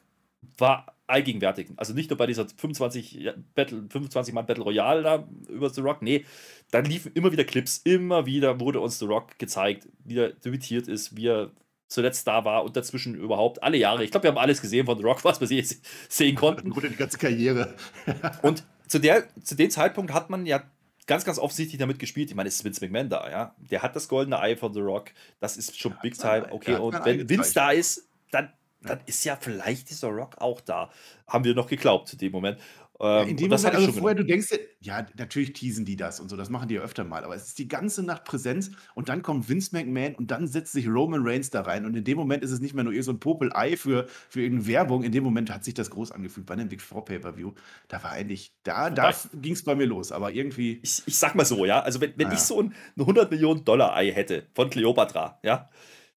war allgegenwärtig. Also nicht nur bei dieser 25, Battle, 25 Mann Battle Royale da über The Rock, nee, dann liefen immer wieder Clips, immer wieder wurde uns The Rock gezeigt, wie er debütiert ist, wie er zuletzt da war und dazwischen überhaupt alle Jahre. Ich glaube, wir haben alles gesehen von The Rock, was wir sehen konnten. Gute die ganze Karriere. und zu, der, zu dem Zeitpunkt hat man ja ganz, ganz offensichtlich damit gespielt. Ich meine, es ist Vince McMahon da, ja. Der hat das goldene Ei von The Rock. Das ist schon ja, Big Time. Okay, und wenn Vince da ist, dann, dann ist ja vielleicht dieser Rock auch da. Haben wir noch geglaubt zu dem Moment. Ja, in ähm, dem Moment, also vorher, du denkst, ja, natürlich teasen die das und so, das machen die ja öfter mal, aber es ist die ganze Nacht Präsenz und dann kommt Vince McMahon und dann setzt sich Roman Reigns da rein und in dem Moment ist es nicht mehr nur so ein Popelei für, für irgendeine Werbung, in dem Moment hat sich das groß angefühlt bei einem Big Four Pay-Per-View. Da war eigentlich, da, da ging es bei mir los, aber irgendwie. Ich, ich sag mal so, ja, also wenn, wenn ja. ich so ein, ein 100 Millionen Dollar Ei hätte von Cleopatra, ja,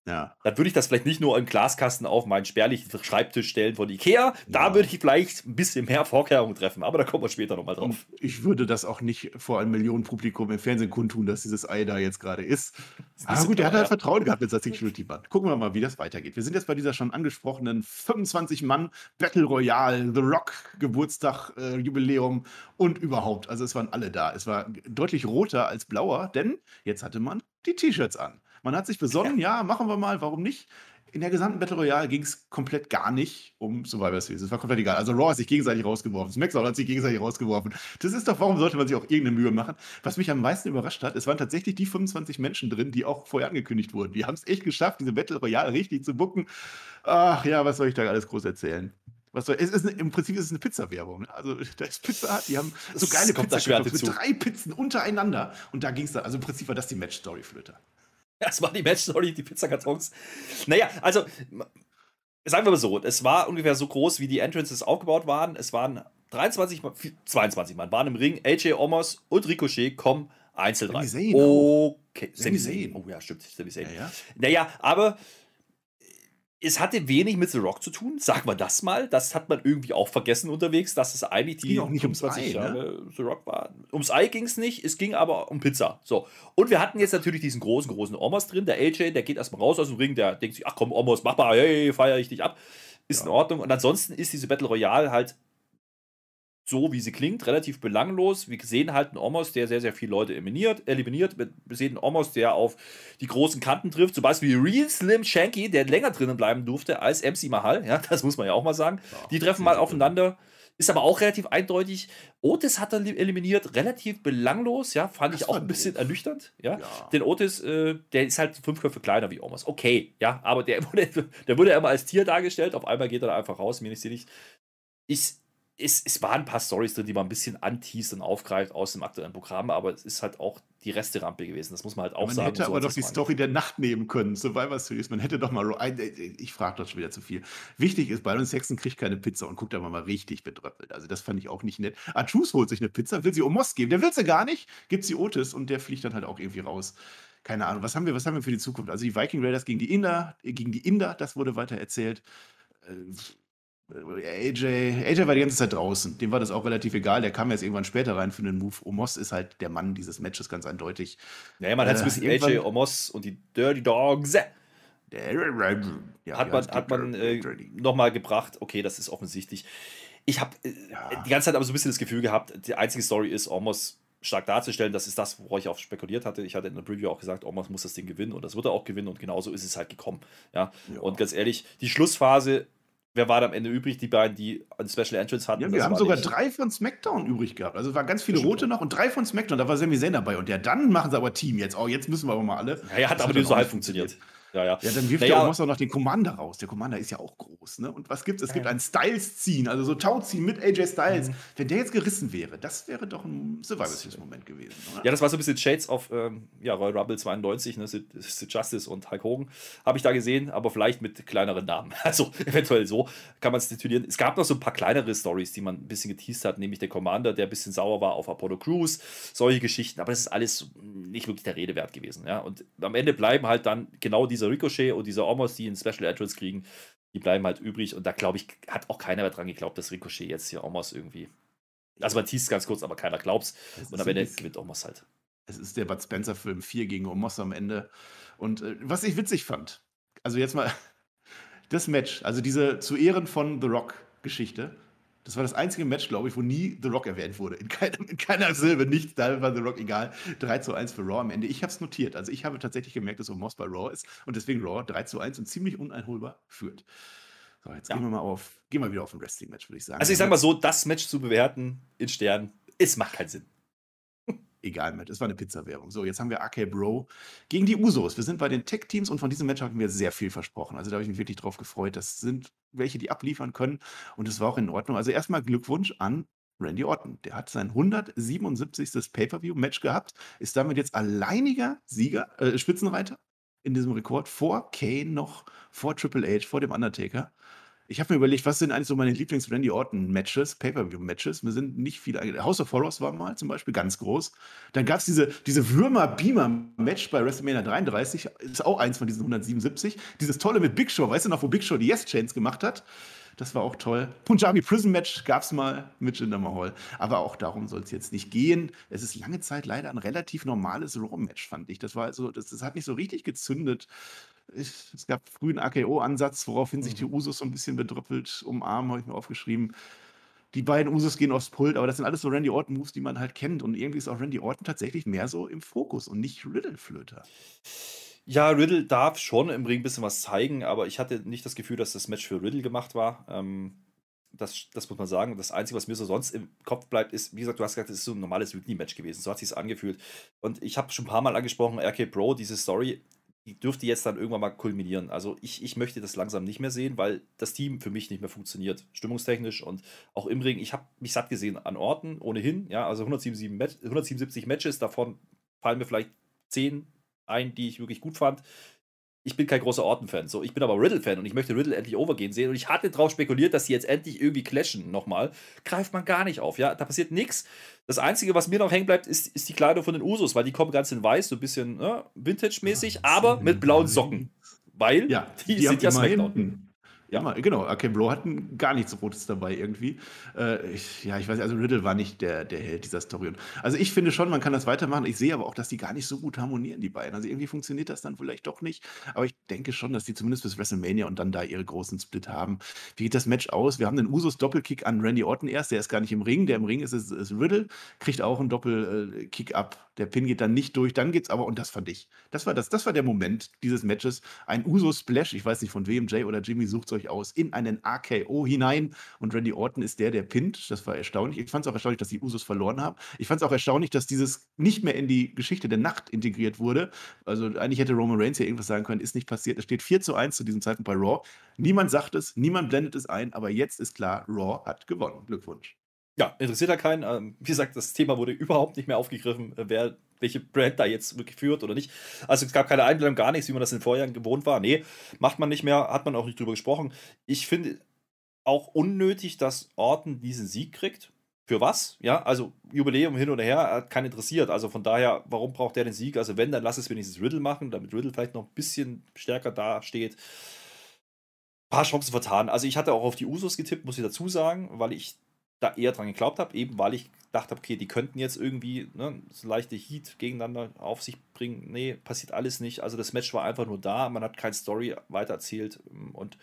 ja. Dann würde ich das vielleicht nicht nur im Glaskasten auf meinen spärlichen Schreibtisch stellen von Ikea. Da ja. würde ich vielleicht ein bisschen mehr Vorkehrungen treffen, aber da kommen wir später nochmal drauf. Ich würde das auch nicht vor einem Millionenpublikum im Fernsehen kundtun, dass dieses Ei da jetzt gerade ist. Aber ah, gut, der hat halt Vertrauen gehabt mit seinem Security-Band. Gucken wir mal, wie das weitergeht. Wir sind jetzt bei dieser schon angesprochenen 25-Mann Battle Royale, The Rock Geburtstag, äh, Jubiläum und überhaupt. Also es waren alle da. Es war deutlich roter als blauer, denn jetzt hatte man die T-Shirts an. Man hat sich besonnen, ja, machen wir mal, warum nicht? In der gesamten Battle Royale ging es komplett gar nicht um Survivor Series. Es war komplett egal. Also Raw hat sich gegenseitig rausgeworfen. SmackDown hat sich gegenseitig rausgeworfen. Das ist doch, warum sollte man sich auch irgendeine Mühe machen? Was mich am meisten überrascht hat, es waren tatsächlich die 25 Menschen drin, die auch vorher angekündigt wurden. Die haben es echt geschafft, diese Battle Royale richtig zu bucken. Ach ja, was soll ich da alles groß erzählen? Was soll, es ist eine, Im Prinzip ist es eine Pizza-Werbung. Ne? Also da ist Pizza die haben so geile Pizza mit drei Pizzen untereinander. Und da ging es dann, also im Prinzip war das die Match-Story, Flöter. Das war die Match-Story, die Pizzakartons. Naja, also, sagen wir mal so, es war ungefähr so groß, wie die Entrances aufgebaut waren. Es waren 23, 22 Mann waren im Ring. AJ Omos und Ricochet kommen einzeln rein. Okay, Sami Zayn. Oh ja, stimmt, Sami Zayn. Ja, ja. Naja, aber es hatte wenig mit The Rock zu tun, sag mal das mal. Das hat man irgendwie auch vergessen unterwegs, dass es eigentlich die auch nicht 25 ums Ei, Jahre ne? The Rock war. Ums Ei ging es nicht, es ging aber um Pizza. So. Und wir hatten jetzt natürlich diesen großen, großen Omos drin. Der AJ, der geht erstmal raus aus dem Ring, der denkt sich, ach komm, Omos, mach mal, hey, feiere ich dich ab. Ist ja. in Ordnung. Und ansonsten ist diese Battle Royale halt so, wie sie klingt, relativ belanglos. Wir sehen halt einen Omos, der sehr, sehr viele Leute eliminiert. eliminiert. Wir sehen einen Omos, der auf die großen Kanten trifft. Zum Beispiel Real Slim Shanky, der länger drinnen bleiben durfte als MC Mahal. Ja, das muss man ja auch mal sagen. Ja, die treffen mal aufeinander. Ist aber auch relativ eindeutig. Otis hat er eliminiert, relativ belanglos, ja, fand das ich auch ein bisschen doof. ernüchternd, ja. ja. Denn Otis, äh, der ist halt fünf Köpfe kleiner wie Omos. Okay, ja, aber der wurde, der wurde ja immer als Tier dargestellt. Auf einmal geht er da einfach raus, mir nicht sinnig. Ich, es, es waren ein paar Stories drin, die man ein bisschen anteast und aufgreift aus dem aktuellen Programm, aber es ist halt auch die Resterampe gewesen. Das muss man halt auch man sagen. Man hätte so aber doch die Story der Nacht nehmen können, Survivor Series. Man hätte doch mal. Ich frage doch schon wieder zu viel. Wichtig ist, Byron Saxon kriegt keine Pizza und guckt aber mal richtig bedröppelt. Also, das fand ich auch nicht nett. Artus holt sich eine Pizza, will sie Omos geben. Der will sie gar nicht, gibt sie Otis und der fliegt dann halt auch irgendwie raus. Keine Ahnung. Was haben wir, was haben wir für die Zukunft? Also, die Viking Raiders gegen die Inder, gegen die Inder, das wurde weiter erzählt. AJ, AJ war die ganze Zeit draußen. Dem war das auch relativ egal. Der kam jetzt irgendwann später rein für einen Move. Omos ist halt der Mann dieses Matches, ganz eindeutig. Naja, man hat es äh, ein bisschen AJ, Omos und die Dirty Dogs. ja, hat man, hat man äh, nochmal gebracht, okay, das ist offensichtlich. Ich habe äh, ja. die ganze Zeit aber so ein bisschen das Gefühl gehabt, die einzige Story ist, Omos stark darzustellen. Das ist das, worauf ich auch spekuliert hatte. Ich hatte in der Preview auch gesagt, Omos muss das Ding gewinnen und das wird er auch gewinnen und genauso ist es halt gekommen. Ja? ja. Und ganz ehrlich, die Schlussphase wer war da am Ende übrig? Die beiden, die ein Special Entrance hatten. Ja, wir haben sogar nicht. drei von SmackDown übrig gehabt. Also es waren ganz viele rote noch und drei von SmackDown. Da war Sami Zayn dabei. Und ja, dann machen sie aber Team jetzt. Oh, jetzt müssen wir aber mal alle. Ja, ja hat aber nicht so halb funktioniert. funktioniert. Ja, ja. Ja, dann wirft naja. ja auch noch den Commander raus. Der Commander ist ja auch groß. Ne? Und was gibt es? Es gibt ein Styles-Ziehen, also so Tauziehen mit AJ Styles. Mhm. Wenn der jetzt gerissen wäre, das wäre doch ein Survival Series-Moment gewesen. Oder? Ja, das war so ein bisschen Shades of ähm, ja, Royal Rumble 92, ne? Sid, Sid Justice und Hulk Hogan. Habe ich da gesehen, aber vielleicht mit kleineren Namen. Also eventuell so kann man es titulieren. Es gab noch so ein paar kleinere Stories, die man ein bisschen geteased hat, nämlich der Commander, der ein bisschen sauer war auf Apollo Crews, solche Geschichten. Aber das ist alles nicht wirklich der Rede wert gewesen. Ja? Und am Ende bleiben halt dann genau dieser Ricochet und dieser Omos, die einen Special Entrance kriegen, die bleiben halt übrig. Und da glaube ich, hat auch keiner mehr dran geglaubt, dass Ricochet jetzt hier Omos irgendwie. Also man teast ganz kurz, aber keiner glaubt's. Und am Ende gewinnt Omos halt. Es ist der Bud Spencer-Film 4 gegen Omos am Ende. Und äh, was ich witzig fand, also jetzt mal das Match, also diese zu Ehren von The Rock-Geschichte, das war das einzige Match, glaube ich, wo nie The Rock erwähnt wurde. In, kein, in keiner Silbe, nichts, da war The Rock egal. 3 zu 1 für Raw am Ende. Ich habe es notiert. Also ich habe tatsächlich gemerkt, dass Omos bei Raw ist und deswegen Raw 3 zu 1 und ziemlich uneinholbar führt. So, jetzt ja. gehen wir mal auf, gehen wir wieder auf ein Wrestling-Match, würde ich sagen. Also ich sage mal so, das Match zu bewerten in Sternen, es macht keinen Sinn egal Match. Es war eine Pizza-Werbung. So, jetzt haben wir AK Bro gegen die Usos. Wir sind bei den Tech-Teams und von diesem Match habe ich mir sehr viel versprochen. Also da habe ich mich wirklich drauf gefreut. Das sind welche, die abliefern können und es war auch in Ordnung. Also erstmal Glückwunsch an Randy Orton. Der hat sein 177. Pay-Per-View-Match gehabt, ist damit jetzt alleiniger Sieger, äh, Spitzenreiter in diesem Rekord vor Kane noch, vor Triple H, vor dem Undertaker. Ich habe mir überlegt, was sind eigentlich so meine Lieblings-Randy Orton-Matches, Pay-Per-View-Matches. Mir sind nicht viele. House of Horrors war mal zum Beispiel ganz groß. Dann gab es diese, diese Würmer-Beamer-Match bei WrestleMania 33, ist auch eins von diesen 177. Dieses tolle mit Big Show, weißt du noch, wo Big Show die Yes-Chains gemacht hat? Das war auch toll. Punjabi Prison Match gab es mal mit Jinder Mahal. Aber auch darum soll es jetzt nicht gehen. Es ist lange Zeit leider ein relativ normales Raw-Match, fand ich. Das war also, das, das hat nicht so richtig gezündet. Es gab früh einen AKO-Ansatz, woraufhin sich die mhm. Usos so ein bisschen bedrüppelt umarmen, habe ich mir aufgeschrieben. Die beiden Usos gehen aufs Pult, aber das sind alles so Randy Orton-Moves, die man halt kennt. Und irgendwie ist auch Randy Orton tatsächlich mehr so im Fokus und nicht Riddle-Flöter. Ja, Riddle darf schon im Ring ein bisschen was zeigen, aber ich hatte nicht das Gefühl, dass das Match für Riddle gemacht war. Ähm, das, das muss man sagen. Das Einzige, was mir so sonst im Kopf bleibt, ist, wie gesagt, du hast gesagt, es ist so ein normales Weekly-Match gewesen. So hat sich angefühlt. Und ich habe schon ein paar Mal angesprochen, RK Pro, diese Story, die dürfte jetzt dann irgendwann mal kulminieren. Also ich, ich möchte das langsam nicht mehr sehen, weil das Team für mich nicht mehr funktioniert, stimmungstechnisch und auch im Ring. Ich habe mich satt gesehen an Orten, ohnehin, ja, also 177, Match, 177 Matches, davon fallen mir vielleicht 10 ein, die ich wirklich gut fand ich bin kein großer Orton-Fan. So, ich bin aber Riddle-Fan und ich möchte Riddle endlich overgehen sehen. Und ich hatte darauf spekuliert, dass sie jetzt endlich irgendwie clashen nochmal. Greift man gar nicht auf, ja. Da passiert nichts. Das Einzige, was mir noch hängen bleibt, ist, ist die Kleidung von den Usos, weil die kommen ganz in weiß, so ein bisschen ne, Vintage-mäßig, ja, aber mit blauen Socken. Weil ja, die, die sind ja Smackdown. Ja, mal, genau. Okay, Bro hatten gar nichts Rotes dabei irgendwie. Äh, ich, ja, ich weiß, also Riddle war nicht der, der Held dieser Story. Also ich finde schon, man kann das weitermachen. Ich sehe aber auch, dass die gar nicht so gut harmonieren, die beiden. Also irgendwie funktioniert das dann vielleicht doch nicht. Aber ich denke schon, dass die zumindest bis WrestleMania und dann da ihre großen Split haben. Wie geht das Match aus? Wir haben den Usos Doppelkick an Randy Orton erst. Der ist gar nicht im Ring. Der im Ring ist, ist, ist Riddle, kriegt auch einen Doppelkick ab. Der Pin geht dann nicht durch. Dann geht's aber, und das fand ich, das war, das, das war der Moment dieses Matches. Ein Uso-Splash, ich weiß nicht von wem, Jay oder Jimmy sucht euch aus, in einen AKO hinein und Randy Orton ist der, der pinnt. Das war erstaunlich. Ich fand es auch erstaunlich, dass die Usos verloren haben. Ich fand es auch erstaunlich, dass dieses nicht mehr in die Geschichte der Nacht integriert wurde. Also eigentlich hätte Roman Reigns hier irgendwas sagen können, ist nicht passiert. Es steht 4 zu 1 zu diesem Zeitpunkt bei Raw. Niemand sagt es, niemand blendet es ein, aber jetzt ist klar, Raw hat gewonnen. Glückwunsch. Ja, interessiert ja keinen. Ähm, wie gesagt, das Thema wurde überhaupt nicht mehr aufgegriffen, äh, wer welche Brand da jetzt wirklich führt oder nicht. Also es gab keine Einblendung, gar nichts, wie man das in den Vorjahren gewohnt war. Nee, macht man nicht mehr, hat man auch nicht drüber gesprochen. Ich finde auch unnötig, dass Orton diesen Sieg kriegt. Für was? Ja, also Jubiläum hin oder her, hat keinen interessiert. Also von daher, warum braucht der den Sieg? Also wenn, dann lass es wenigstens Riddle machen, damit Riddle vielleicht noch ein bisschen stärker dasteht. Ein paar Chancen vertan. Also ich hatte auch auf die Usos getippt, muss ich dazu sagen, weil ich da eher dran geglaubt habe, eben weil ich dachte, okay, die könnten jetzt irgendwie ne, so leichte Heat gegeneinander auf sich bringen. Nee, passiert alles nicht. Also das Match war einfach nur da, man hat keine Story weitererzählt und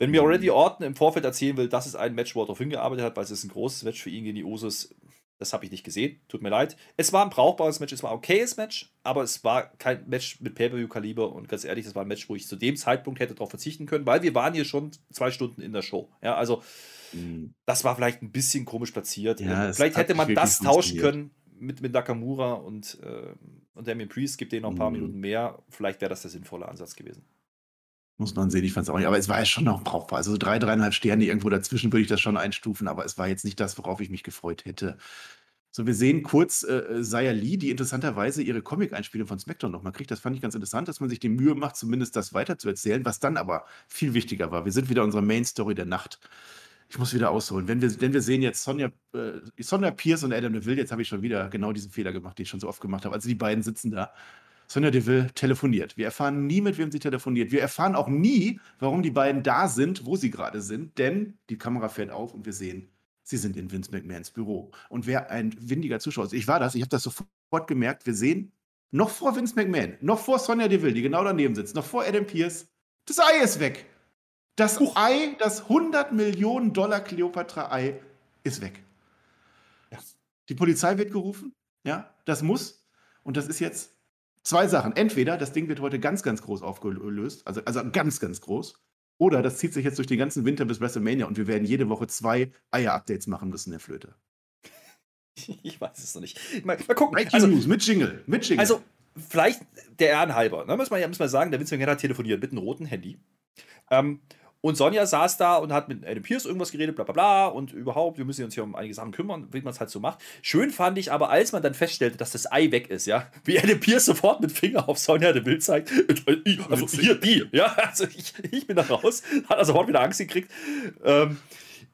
wenn mir Already Orton im Vorfeld erzählen will, das ist ein Match, wo er darauf hingearbeitet hat, weil es ist ein großes Match für ihn gegen die Usos, das habe ich nicht gesehen. Tut mir leid. Es war ein brauchbares Match, es war ein okayes Match, aber es war kein Match mit Pay-Per-View-Kaliber und ganz ehrlich, das war ein Match, wo ich zu dem Zeitpunkt hätte darauf verzichten können, weil wir waren hier schon zwei Stunden in der Show. Ja, also mhm. Das war vielleicht ein bisschen komisch platziert. Ja, vielleicht hätte man das tauschen können mit, mit Nakamura und, äh, und Damien Priest, gibt denen noch ein paar mhm. Minuten mehr. Vielleicht wäre das der sinnvolle Ansatz gewesen. Muss man sehen, ich fand es auch nicht. Aber es war ja schon noch brauchbar. Also so drei, dreieinhalb Sterne irgendwo dazwischen würde ich das schon einstufen, aber es war jetzt nicht das, worauf ich mich gefreut hätte. So, wir sehen kurz äh, äh Saya Lee, die interessanterweise ihre Comic-Einspielung von SmackDown nochmal kriegt. Das fand ich ganz interessant, dass man sich die Mühe macht, zumindest das weiter zu erzählen, was dann aber viel wichtiger war. Wir sind wieder unserer Main-Story der Nacht. Ich muss wieder ausholen. Wenn wir, denn wir sehen jetzt Sonja, äh, Sonja Pierce und Adam Neville, jetzt habe ich schon wieder genau diesen Fehler gemacht, den ich schon so oft gemacht habe. Also die beiden sitzen da Sonja Deville telefoniert. Wir erfahren nie, mit wem sie telefoniert. Wir erfahren auch nie, warum die beiden da sind, wo sie gerade sind, denn die Kamera fährt auf und wir sehen, sie sind in Vince McMahons Büro. Und wer ein windiger Zuschauer ist, ich war das, ich habe das sofort gemerkt, wir sehen noch vor Vince McMahon, noch vor Sonja Deville, die genau daneben sitzt, noch vor Adam Pierce, das Ei ist weg. Das Huch. Ei, das 100 Millionen Dollar Cleopatra-Ei ist weg. Ja. Die Polizei wird gerufen, ja, das muss. Und das ist jetzt Zwei Sachen. Entweder das Ding wird heute ganz, ganz groß aufgelöst, also, also ganz, ganz groß. Oder das zieht sich jetzt durch den ganzen Winter bis WrestleMania und wir werden jede Woche zwei Eier-Updates machen müssen, der Flöte. Ich weiß es noch nicht. Mal, mal gucken. Breaking also, News mit Jingle. Mit Jingle. Also, vielleicht der Ehrenhalber. Ne? Muss man ja muss man sagen, der Vince McMahon hat telefoniert mit einem roten Handy. Ähm, und Sonja saß da und hat mit Adam Pierce irgendwas geredet, bla bla bla. Und überhaupt, wir müssen uns hier um einige Sachen kümmern, wie man es halt so macht. Schön fand ich aber, als man dann feststellte, dass das Ei weg ist, ja, wie Adam Pierce sofort mit Finger auf Sonja de Bild zeigt. Also hier, die, ja, also ich, ich bin da raus. Hat er sofort wieder Angst gekriegt. Ähm,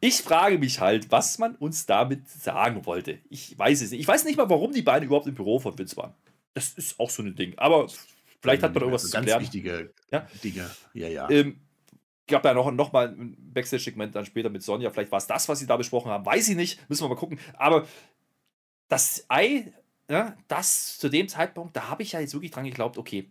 ich frage mich halt, was man uns damit sagen wollte. Ich weiß es nicht. Ich weiß nicht mal, warum die beiden überhaupt im Büro von Vince waren. Das ist auch so ein Ding. Aber vielleicht hat man irgendwas also zu ganz wichtige ja? Dinge. Ja, ja. Ähm, gab da noch, noch mal ein Backstage-Segment dann später mit Sonja. Vielleicht war es das, was sie da besprochen haben. Weiß ich nicht. Müssen wir mal gucken. Aber das Ei, ja, das zu dem Zeitpunkt, da habe ich ja jetzt wirklich dran geglaubt, okay,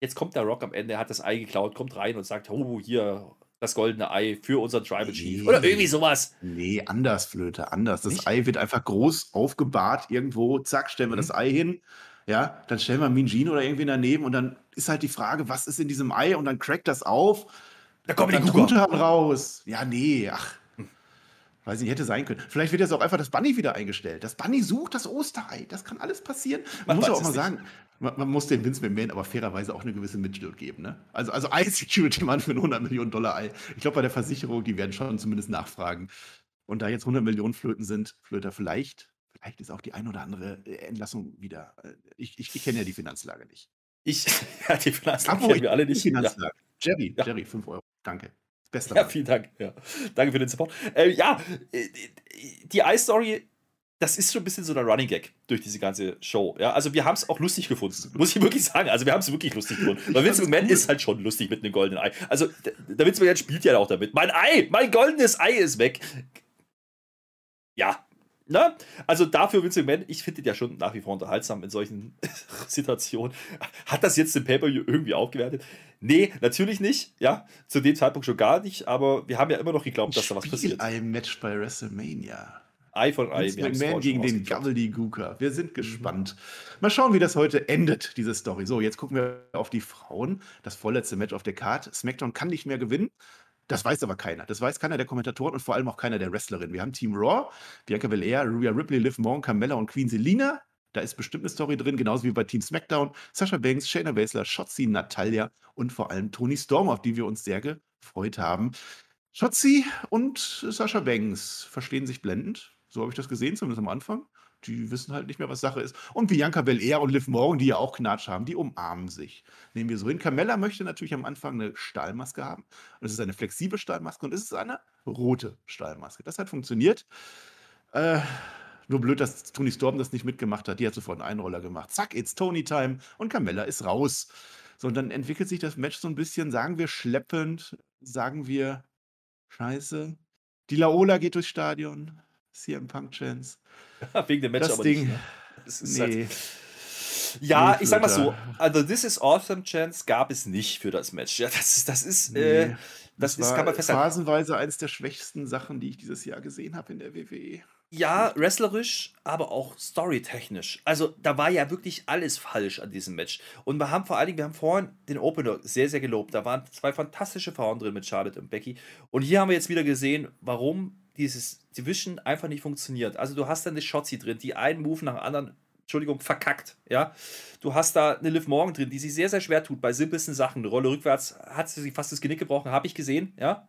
jetzt kommt der Rock am Ende, hat das Ei geklaut, kommt rein und sagt, oh, hier das goldene Ei für unseren Tribal Chief. Nee, Oder irgendwie sowas. Nee, anders, Flöte, anders. Das Nicht? Ei wird einfach groß aufgebahrt irgendwo. Zack, stellen wir mhm. das Ei hin. Ja, dann stellen wir Minjin oder irgendwie daneben und dann ist halt die Frage, was ist in diesem Ei und dann crackt das auf da kommen die Gute raus. Ja, nee, ach. Weiß nicht, hätte sein können. Vielleicht wird jetzt auch einfach das Bunny wieder eingestellt. Das Bunny sucht das Osterei. Das kann alles passieren. Man, man muss auch mal sagen, man, man, muss den Vince McMahon aber fairerweise auch eine gewisse Mitschuld geben. Ne? Also, also Ei-Security-Mann für ein 100 Millionen Dollar Ei. Ich glaube, bei der Versicherung, die werden schon zumindest nachfragen. Und da jetzt 100 Millionen Flöten sind, Flöter, vielleicht, vielleicht ist auch die ein oder andere äh, Entlassung wieder. Äh, ich, ich, ich kenne ja die Finanzlage nicht. Ich, ja, die Finanzlage kennen wir alle nicht. Finanzlage. Ja. Jerry, ja. Jerry, 5 Euro. Danke. Bester. Ja, vielen Dank. Ja. Danke für den Support. Äh, ja, die Eye-Story, das ist schon ein bisschen so ein Running Gag durch diese ganze Show. Ja, also wir haben es auch lustig gefunden, muss ich wirklich sagen. Also wir haben es wirklich lustig gefunden. Weil Vince McMahon cool. ist halt schon lustig mit einem goldenen Ei. Also der Vince McMahon spielt ja auch damit. Mein Ei, mein goldenes Ei ist weg. Ja, Ne? Also dafür Vince McMahon, ich finde den ja schon nach wie vor unterhaltsam in solchen Situationen. Hat das jetzt den Paper irgendwie aufgewertet? Nee, natürlich nicht. Ja, zu dem Zeitpunkt schon gar nicht. Aber wir haben ja immer noch geglaubt, dass da was passiert. Ein Match bei WrestleMania. Ei von Ei. Vince McMahon gegen den Gobbledygooker. Wir sind gespannt. Mal schauen, wie das heute endet, diese Story. So, jetzt gucken wir auf die Frauen. Das vorletzte Match auf der Card. SmackDown kann nicht mehr gewinnen. Das weiß aber keiner. Das weiß keiner der Kommentatoren und vor allem auch keiner der Wrestlerinnen. Wir haben Team Raw, Bianca Belair, Rhea Ripley, Liv Morgan, Carmella und Queen Selina. Da ist bestimmt eine Story drin, genauso wie bei Team SmackDown. Sasha Banks, Shayna Baszler, Shotzi, Natalia und vor allem Tony Storm, auf die wir uns sehr gefreut haben. Shotzi und Sasha Banks verstehen sich blendend. So habe ich das gesehen, zumindest am Anfang die wissen halt nicht mehr, was Sache ist. Und Bianca Belair und Liv Morgan, die ja auch Knatsch haben, die umarmen sich. Nehmen wir so hin. Carmella möchte natürlich am Anfang eine Stahlmaske haben. Und es ist eine flexible Stahlmaske und es ist eine rote Stahlmaske. Das hat funktioniert. Äh, nur blöd, dass Tony Storm das nicht mitgemacht hat. Die hat sofort einen Einroller gemacht. Zack, it's Tony Time. Und Carmella ist raus. So, und dann entwickelt sich das Match so ein bisschen, sagen wir schleppend, sagen wir scheiße. Die Laola geht durchs Stadion. CM Punk Chance. Wegen dem Match Das aber Ding. nicht. Ne? Das ist Nee. halt, ja, ich sag mal so, also This is Awesome Chance gab es nicht für das Match. Ja, das ist, das ist, äh, Nee. das ist, war kann man festhalten. phasenweise eines der schwächsten Sachen, die ich dieses Jahr gesehen habe in der. WWE. Ja, wrestlerisch, aber auch storytechnisch. Also da war ja wirklich alles falsch an diesem Match. Und wir haben vor allen Dingen, wir haben vorhin den Opener sehr, sehr gelobt. Da waren zwei fantastische Frauen drin mit Charlotte und Becky. Und hier haben wir jetzt wieder gesehen, warum dieses Division einfach nicht funktioniert. Also du hast da eine Shotzi drin, die einen Move nach dem anderen, Entschuldigung, verkackt. Ja, du hast da eine Liv Morgan drin, die sich sehr, sehr schwer tut bei simpelsten Sachen. Eine Rolle rückwärts hat sie fast das Genick gebrochen, habe ich gesehen. Ja,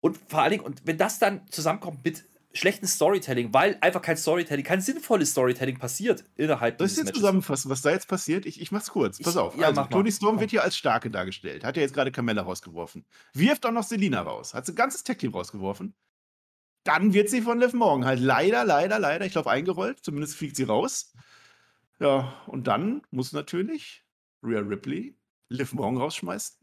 und vor allen Dingen, und wenn das dann zusammenkommt mit schlechten Storytelling, weil einfach kein Storytelling, kein sinnvolles Storytelling passiert innerhalb Soll ich jetzt Matches. zusammenfassen, was da jetzt passiert? Ich, ich mach's kurz. Pass Ich- auf. ja, also, mal. Tony Storm Komm. wird hier als Starke dargestellt. Hat ja jetzt gerade Carmella rausgeworfen. Wirft auch noch Selina raus. Hat sie ein ganzes Tech-Team rausgeworfen. Dann wird sie von Liv Morgan halt leider, leider, leider, ich glaube, eingerollt. Zumindest fliegt sie raus. Ja, und dann muss natürlich Rhea Ripley Liv Morgan rausschmeißen.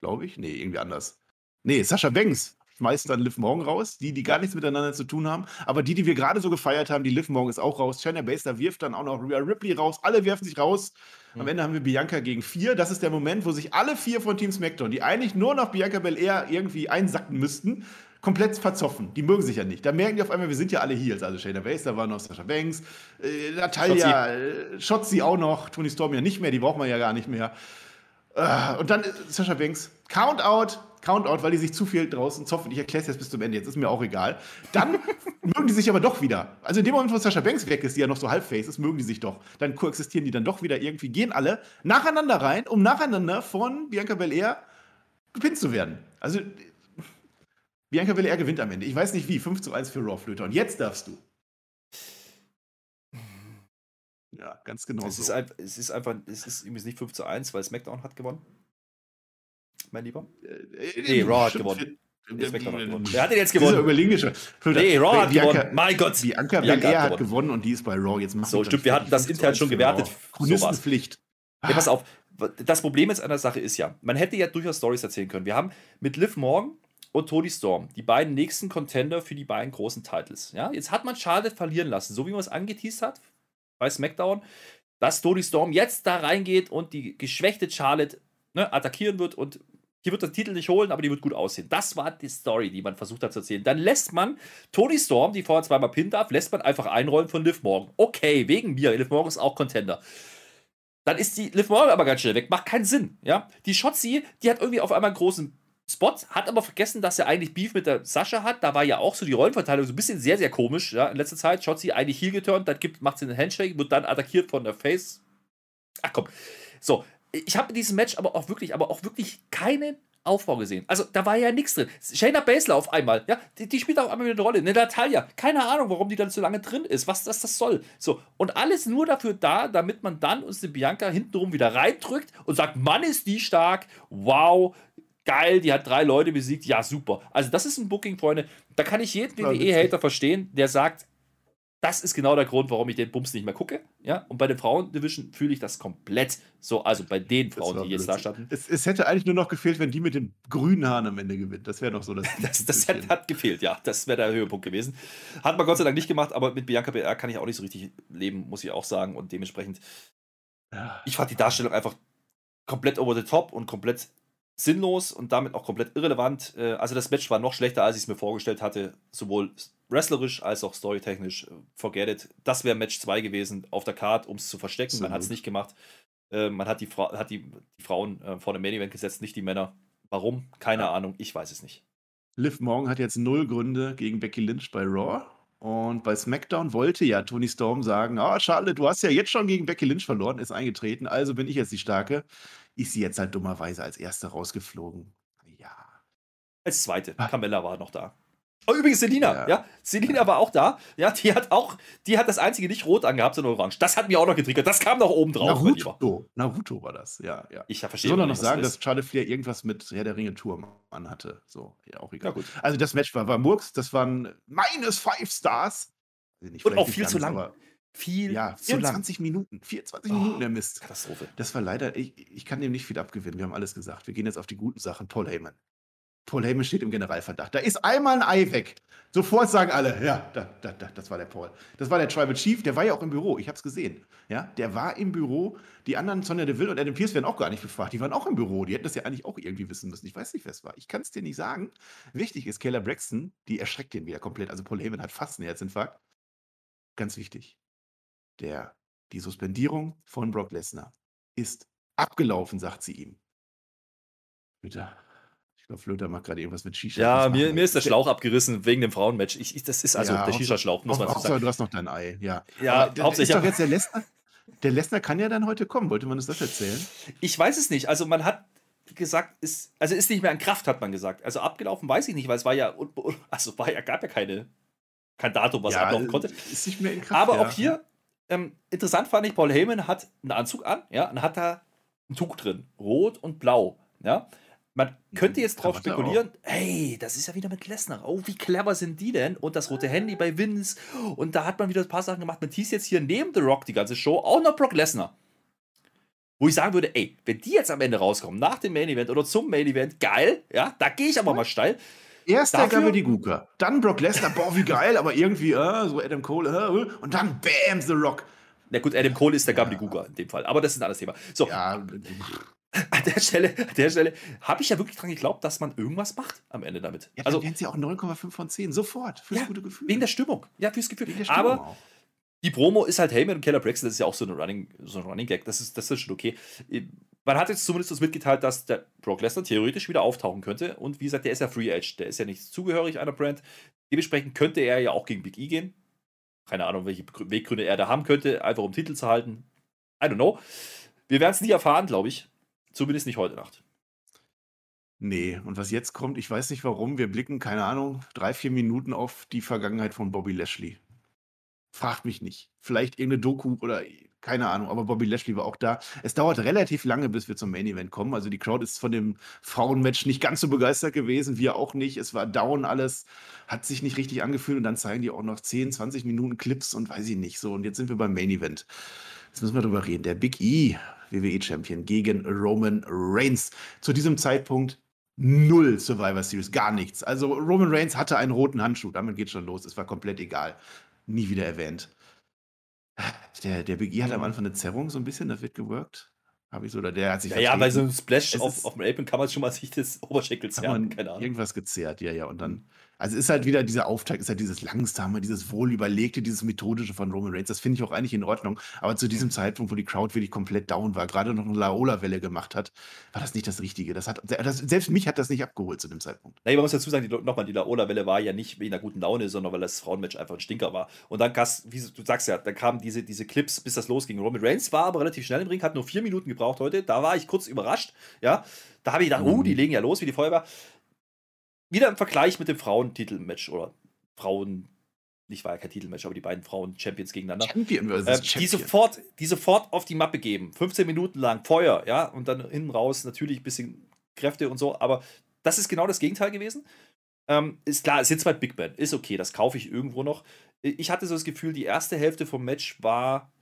Glaube ich. Nee, irgendwie anders. Nee, Sascha Banks schmeißt dann Liv Morgan raus. Die, die gar nichts miteinander zu tun haben. Aber die, die wir gerade so gefeiert haben, die Liv Morgan ist auch raus. Shayna Baszler wirft dann auch noch Rhea Ripley raus. Alle werfen sich raus. Am Hm. Ende haben wir Bianca gegen vier. Das ist der Moment, wo sich alle vier von Team SmackDown, die eigentlich nur noch Bianca Belair irgendwie einsacken müssten, komplett verzoffen. Die mögen sich ja nicht. Da merken die auf einmal, wir sind ja alle Heels. Also Shayna Baszler war noch, Sasha Banks, äh, Natalia, äh, Shotzi auch noch, Tony Storm ja nicht mehr, die braucht man ja gar nicht mehr. Äh, und dann äh, Sascha Banks, Count out, Count out, weil die sich zu viel draußen zoffen. Ich erkläre es jetzt bis zum Ende, jetzt ist mir auch egal. Dann mögen die sich aber doch wieder. Also in dem Moment, wo Sascha Banks weg ist, die ja noch so halbface ist, mögen die sich doch. Dann koexistieren die dann doch wieder irgendwie, gehen alle nacheinander rein, um nacheinander von Bianca Belair gepinnt zu werden. Also Bianca Belair gewinnt am Ende. Ich weiß nicht wie, 5 zu 1 für Raw Flöter. Und jetzt darfst du. Ja, ganz genau es, so. ist ein, es ist einfach, es ist übrigens nicht 5 zu 1, weil SmackDown hat gewonnen. Mein Lieber. Äh, Nee, Raw hat gewonnen. Äh, SmackDown hat äh, gewonnen. Wer hat denn jetzt gewonnen? überlegene Flöter. Nee, Raw hat Bianca, gewonnen. Mein Gott. Bianca, Bianca Belair hat hat gewonnen und die ist bei Raw. Jetzt machen So, stimmt, wir hatten das intern schon gewertet. Chronistenpflicht. Ja, pass auf. Das Problem jetzt an der Sache ist ja, man hätte ja durchaus Stories erzählen können. Wir haben mit Liv Morgan und Tony Storm die beiden nächsten Contender für die beiden großen Titles. Ja, jetzt hat man Charlotte verlieren lassen, so wie man es angeteased hat bei SmackDown, dass Tony Storm jetzt da reingeht und die geschwächte Charlotte ne, attackieren wird und die wird den Titel nicht holen, aber die wird gut aussehen. Das war die Story, die man versucht hat zu erzählen. Dann lässt man Tony Storm, die vorher zweimal pinnen darf, lässt man einfach einrollen von Liv Morgan. Okay, wegen mir. Liv Morgan ist auch Contender. Dann ist die Liv Morgan aber ganz schnell weg. Macht keinen Sinn. Ja? Die Shotzi, die hat irgendwie auf einmal einen großen Spot, hat aber vergessen, dass er eigentlich Beef mit der Sascha hat. Da war ja auch so die Rollenverteilung so ein bisschen sehr, sehr komisch. Ja? In letzter Zeit. Shotzi eigentlich heel geturnt, dann gibt, macht sie einen Handshake, wird dann attackiert von der Face. Ach komm. So, ich habe in diesem Match aber auch wirklich, aber auch wirklich keinen Aufbau gesehen. Also da war ja nichts drin. Shayna Baszler auf einmal, ja, die, die spielt auf einmal wieder eine Rolle. Eine Natalia, keine Ahnung, warum die dann so lange drin ist, was das, das soll. So, und alles nur dafür da, damit man dann uns den Bianca hintenrum wieder reindrückt und sagt, Mann, ist die stark, wow, geil, die hat drei Leute besiegt, ja, super. Also das ist ein Booking, Freunde, da kann ich jeden WWE-Hater verstehen, der sagt, das ist genau der Grund, warum ich den Bums nicht mehr gucke. Ja? Und bei den Frauen-Division fühle ich das komplett so. Also bei den Frauen, die jetzt da standen. Es, es hätte eigentlich nur noch gefehlt, wenn die mit den grünen Haaren am Ende gewinnt. Das wäre doch so das. Das, das hat, hat gefehlt, ja. Das wäre der Höhepunkt gewesen. Hat man Gott sei Dank nicht gemacht, aber mit Bianca BR kann ich auch nicht so richtig leben, muss ich auch sagen. Und dementsprechend, ich fand die Darstellung einfach komplett over the top und komplett sinnlos und damit auch komplett irrelevant. Äh, Also das Match war noch schlechter, als ich es mir vorgestellt hatte, sowohl wrestlerisch als auch storytechnisch. Äh, Forget it. Das wäre Match 2 gewesen auf der Card, um es zu verstecken. Man hat es Absolut. nicht gemacht. Äh, Man hat die, Fra hat die, die Frauen äh, vor dem Main Event gesetzt, nicht die Männer. Warum? Keine Ja. Ahnung. Ich weiß es nicht. Liv Morgan hat jetzt null Gründe gegen Becky Lynch bei Raw. Und bei SmackDown wollte ja Tony Storm sagen: Ah, Charlotte, du hast ja jetzt schon gegen Becky Lynch verloren, ist eingetreten, also bin ich jetzt die Starke. Ist sie jetzt halt dummerweise als Erste rausgeflogen. Ja. Als zweite. Ah. Carmella war noch da. Oh, übrigens Selina, ja. Ja. Selina war auch da. Ja, die hat auch, die hat das einzige nicht rot angehabt, sondern orange. Das hat mir auch noch getriggert. Das kam noch oben drauf. Naruto. Naruto war das, ja, ja. Ich Ich verstehe soll immer noch nicht, sagen, das dass Charlotte Flair irgendwas mit Herr der Ringe Turm anhatte. So, ja, auch egal. Ja, gut. Also das Match war, war Murks, das waren minus five Stars. Also nicht- Und auch viel zu ganz, lang. aber Viel Ja, zu lang. 24 Minuten. 24 Oh. Minuten der Mist. Katastrophe. Das war leider, ich, ich kann dem nicht viel abgewinnen. Wir haben alles gesagt. Wir gehen jetzt auf die guten Sachen. Paul Heyman. Paul Heyman steht im Generalverdacht. Da ist einmal ein Ei weg. Sofort sagen alle, ja, da, da, da, das war der Paul. Das war der Tribal Chief, der war ja auch im Büro, ich habe es gesehen. Ja, der war im Büro. Die anderen, Sonja Deville und Adam Pierce, werden auch gar nicht befragt. Die waren auch im Büro. Die hätten das ja eigentlich auch irgendwie wissen müssen. Ich weiß nicht, wer es war. Ich kann es dir nicht sagen. Wichtig ist, Kayla Braxton, die erschreckt den wieder komplett. Also Paul Heyman hat fast einen Herzinfarkt. Ganz wichtig. Der, die Suspendierung von Brock Lesnar ist abgelaufen, sagt sie ihm. Bitte. Ich glaube, Flöter macht gerade irgendwas mit Shisha. Ja, mir, mir ist der Schlauch abgerissen wegen dem Frauenmatch. Ich, ich, das ist also ja, der Shisha-Schlauch, muss man sagen. Du hast noch dein Ei, ja. Ja, hauptsächlich. Ist doch jetzt der Lesnar, der Lesnar kann ja dann heute kommen. Wollte man uns das erzählen? Ich weiß es nicht. Also man hat gesagt, ist, also ist nicht mehr an Kraft, hat man gesagt. Also abgelaufen weiß ich nicht, weil es war ja, also war ja, gab ja keine, kein Datum, was ja, ablaufen konnte. Ist nicht mehr in Kraft. Aber ja. auch hier, ähm, interessant fand ich, Paul Heyman hat einen Anzug an, ja, und hat da ein Tuch drin, rot und blau, ja. Man könnte jetzt drauf spekulieren, hey, das ist ja wieder mit Lesnar. Oh, wie clever sind die denn? Und das rote Handy bei Vince. Und da hat man wieder ein paar Sachen gemacht. Man hieß jetzt hier neben The Rock die ganze Show auch noch Brock Lesnar. Wo ich sagen würde, ey, wenn die jetzt am Ende rauskommen, nach dem Main Event oder zum Main Event, geil, ja, da gehe ich aber mal steil. Erst der Gabriel die Guka, dann Brock Lesnar, boah, wie geil, aber irgendwie, äh, so Adam Cole, äh, und dann Bam, The Rock. Na gut, Adam Cole ist der ja. Gabriel Guka in dem Fall, aber das ist ein anderes Thema. So. Ja, an der Stelle, an der Stelle habe ich ja wirklich dran geglaubt, dass man irgendwas macht am Ende damit. Ja, also wären sie auch 9,5 von 10, sofort, fürs ja, gute Gefühl. Wegen der Stimmung, ja, fürs Gefühl. Aber auch. die Promo ist halt Heyman und Keller Braxton, das ist ja auch so ein Running, so ein Running Gag, das ist, das ist schon okay. Man hat jetzt zumindest uns mitgeteilt, dass der Brock Lesnar theoretisch wieder auftauchen könnte und wie gesagt, der ist ja Free Edge, der ist ja nicht zugehörig einer Brand. Dementsprechend könnte er ja auch gegen Big E gehen. Keine Ahnung, welche Weggründe er da haben könnte, einfach um Titel zu halten. I don't know. Wir werden es nie erfahren, glaube ich. Zumindest nicht heute Nacht. Nee, und was jetzt kommt, ich weiß nicht warum, wir blicken, keine Ahnung, drei, vier Minuten auf die Vergangenheit von Bobby Lashley. Fragt mich nicht. Vielleicht irgendeine Doku oder keine Ahnung, aber Bobby Lashley war auch da. Es dauert relativ lange, bis wir zum Main Event kommen. Also die Crowd ist von dem Frauenmatch nicht ganz so begeistert gewesen, wir auch nicht. Es war down alles, hat sich nicht richtig angefühlt und dann zeigen die auch noch 10, 20 Minuten Clips und weiß ich nicht so. Und jetzt sind wir beim Main Event. Jetzt müssen wir drüber reden. Der Big E WWE-Champion gegen Roman Reigns. Zu diesem Zeitpunkt null Survivor Series, gar nichts. Also Roman Reigns hatte einen roten Handschuh, damit geht schon los. Es war komplett egal. Nie wieder erwähnt. Der, der Big E hat am Anfang eine Zerrung, so ein bisschen, das wird geworkt. Habe ich so, oder der hat sich. Ja, ja bei so einem Splash auf, auf dem Apron kann man schon mal sich das Oberschenkel zerren, keine Ahnung. Irgendwas gezerrt, ja, ja. Und dann also ist halt wieder dieser Auftakt, ist halt dieses langsame, dieses wohlüberlegte, dieses methodische von Roman Reigns. Das finde ich auch eigentlich in Ordnung. Aber zu diesem Zeitpunkt, wo die Crowd wirklich komplett down war, gerade noch eine Laola-Welle gemacht hat, war das nicht das Richtige. Das hat, das, selbst mich hat das nicht abgeholt zu dem Zeitpunkt. Nee, man muss dazu sagen, nochmal, die Laola-Welle war ja nicht wegen einer guten Laune, sondern weil das Frauenmatch einfach ein Stinker war. Und dann, wie du sagst ja, dann kamen diese, diese Clips, bis das losging. Roman Reigns war aber relativ schnell im Ring, hat nur vier Minuten gebraucht heute. Da war ich kurz überrascht. Ja, da habe ich gedacht, oh, die mhm. legen ja los wie die Feuerwehr wieder im Vergleich mit dem Frauentitelmatch oder Frauen, nicht war ja kein Titelmatch, aber die beiden Frauen Champions gegeneinander. Champion versus äh, Champion. Die sofort, die sofort auf die Mappe geben. 15 Minuten lang Feuer, ja, und dann hinten raus natürlich ein bisschen Kräfte und so, aber das ist genau das Gegenteil gewesen. Ähm, ist klar, es sind zwei Big Ben, ist okay, das kaufe ich irgendwo noch. Ich hatte so das Gefühl, die erste Hälfte vom Match war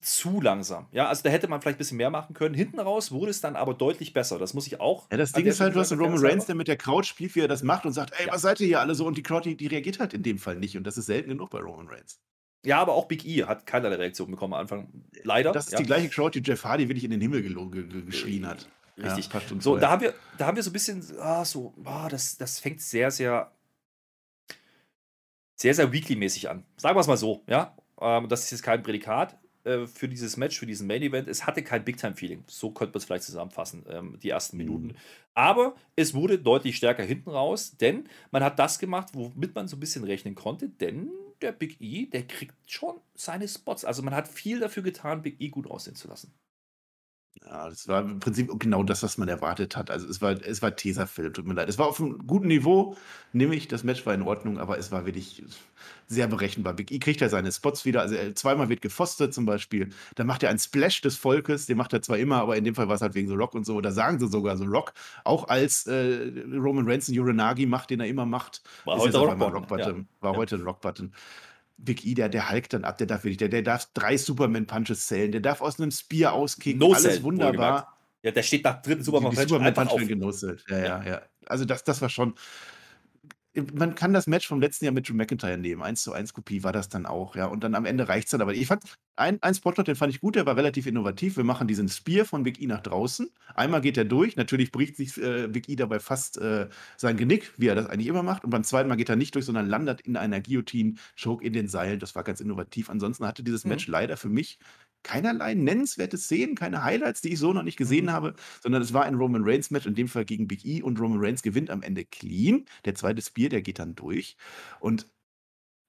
zu langsam. Ja, also da hätte man vielleicht ein bisschen mehr machen können. Hinten raus wurde es dann aber deutlich besser. Das muss ich auch. Ja, das Ding ist halt, du hast einen Roman Reigns, der mit der Crowd spielt, wie er das macht und sagt, ey, ja. was seid ihr hier alle so? Und die Crowd, die, die, reagiert halt in dem Fall nicht. Und das ist selten genug bei Roman Reigns. Ja, aber auch Big E hat keinerlei Reaktion bekommen am Anfang. Leider. Das ist ja. die gleiche Crowd, die Jeff Hardy wirklich in den Himmel geschrien hat. Richtig. Ja, so, da haben, wir, da haben wir so ein bisschen, ah, so, ah, das, das fängt sehr, sehr, sehr, sehr weekly-mäßig an. Sagen wir es mal so, ja. Ähm, das ist jetzt kein Prädikat. Äh, für dieses Match, für diesen Main Event. Es hatte kein Big-Time-Feeling. So könnte man es vielleicht zusammenfassen, ähm, die ersten mhm. Minuten. Aber es wurde deutlich stärker hinten raus, denn man hat das gemacht, womit man so ein bisschen rechnen konnte, denn der Big E, der kriegt schon seine Spots. Also man hat viel dafür getan, Big E gut aussehen zu lassen. Ja, das war im Prinzip genau das, was man erwartet hat. Also es war, es war Tesafilm, tut mir leid. Es war auf einem guten Niveau, nämlich das Match war in Ordnung, aber es war wirklich sehr berechenbar. Big E kriegt ja seine Spots wieder. Also er, zweimal wird gefostert zum Beispiel. Dann macht er einen Splash des Volkes, den macht er zwar immer, aber in dem Fall war es halt wegen The Rock und so. Da sagen sie sogar so Rock, auch als äh, Roman Reigns einen Uranagi macht, den er immer macht. War heute Rock, Rock Button. Ja. War ja. heute ein Rock Button. Big E, der, der Hulk dann ab, der darf wirklich, der, der darf drei Superman-Punches zählen, der darf aus einem Spear auskicken, no alles wunderbar. Ja, der steht nach dritten Superman-Punch Superman einfach auf. Ja, ja, ja. also das, das war schon. Man kann das Match vom letzten Jahr mit Drew McIntyre nehmen. 1 zu 1 Kopie war das dann auch, ja. Und dann am Ende reicht es dann. Aber ich fand, ein, ein Spotlight, den fand ich gut, der war relativ innovativ. Wir machen diesen Spear von Big E nach draußen. Einmal geht er durch. Natürlich bricht sich äh, Big E dabei fast äh, sein Genick, wie er das eigentlich immer macht. Und beim zweiten Mal geht er nicht durch, sondern landet in einer Guillotine-Choke in den Seilen. Das war ganz innovativ. Ansonsten hatte dieses Mhm. Match leider für mich keinerlei nennenswerte Szenen, keine Highlights, die ich so noch nicht gesehen Mhm. habe, sondern es war ein Roman Reigns Match, in dem Fall gegen Big E und Roman Reigns gewinnt am Ende clean. Der zweite Spear, der geht dann durch und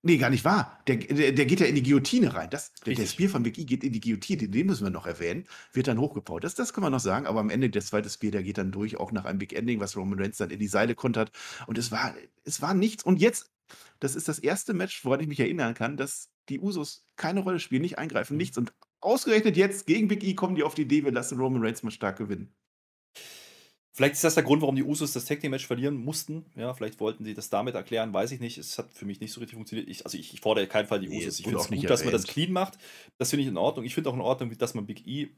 nee, gar nicht wahr. Der, der, der geht ja in die Guillotine rein. Das, der. Spear von Big E geht in die Guillotine, den müssen wir noch erwähnen, wird dann hochgebaut. Das, das kann man noch sagen, aber am Ende der zweite Spear, der geht dann durch, auch nach einem Big Ending, was Roman Reigns dann in die Seile kontert und es war, es war nichts und jetzt, das ist das erste Match, woran ich mich erinnern kann, dass die Usos keine Rolle spielen, nicht eingreifen, Mhm. nichts und ausgerechnet jetzt gegen Big E kommen die auf die Idee, wir lassen Roman Reigns mal stark gewinnen. Vielleicht ist das der Grund, warum die Usos das Tag Team Match verlieren mussten. Ja, vielleicht wollten sie das damit erklären, weiß ich nicht. Es hat für mich nicht so richtig funktioniert. Ich, also ich, ich fordere keinen Fall die Nee, Usos. Ich finde es gut, dass man das clean macht. Das finde ich in Ordnung. Ich finde auch in Ordnung, dass man Big E.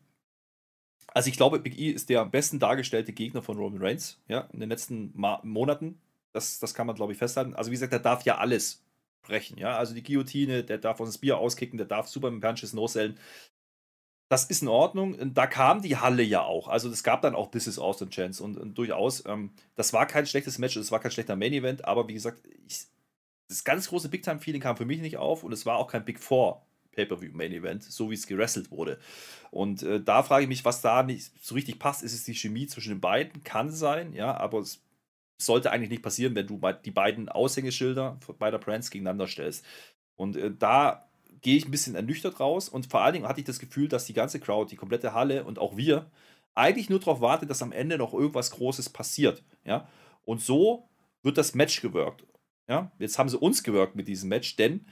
Also ich glaube, Big E ist der am besten dargestellte Gegner von Roman Reigns, ja, in den letzten Ma Monaten. Das, das kann man, glaube ich, festhalten. Also wie gesagt, der darf ja alles brechen, ja. Also die Guillotine, der darf uns das Bier auskicken, der darf Superman Punches no-sellen. Das ist in Ordnung. Da kam die Halle ja auch. Also es gab dann auch This is Austin Chance und, und durchaus, ähm, das war kein schlechtes Match, es war kein schlechter Main Event, aber wie gesagt, ich, das ganz große Big Time Feeling kam für mich nicht auf und es war auch kein Big Four Pay-per-view Main Event, so wie es gerasselt wurde. Und äh, da frage ich mich, was da nicht so richtig passt. Ist es die Chemie zwischen den beiden? Kann sein, ja, aber es sollte eigentlich nicht passieren, wenn du die beiden Aushängeschilder beider Brands gegeneinander stellst. Und äh, da gehe ich ein bisschen ernüchtert raus und vor allen Dingen hatte ich das Gefühl, dass die ganze Crowd, die komplette Halle und auch wir eigentlich nur darauf wartet, dass am Ende noch irgendwas Großes passiert. Ja? Und so wird das Match gewirkt. Ja? Jetzt haben sie uns gewirkt mit diesem Match, denn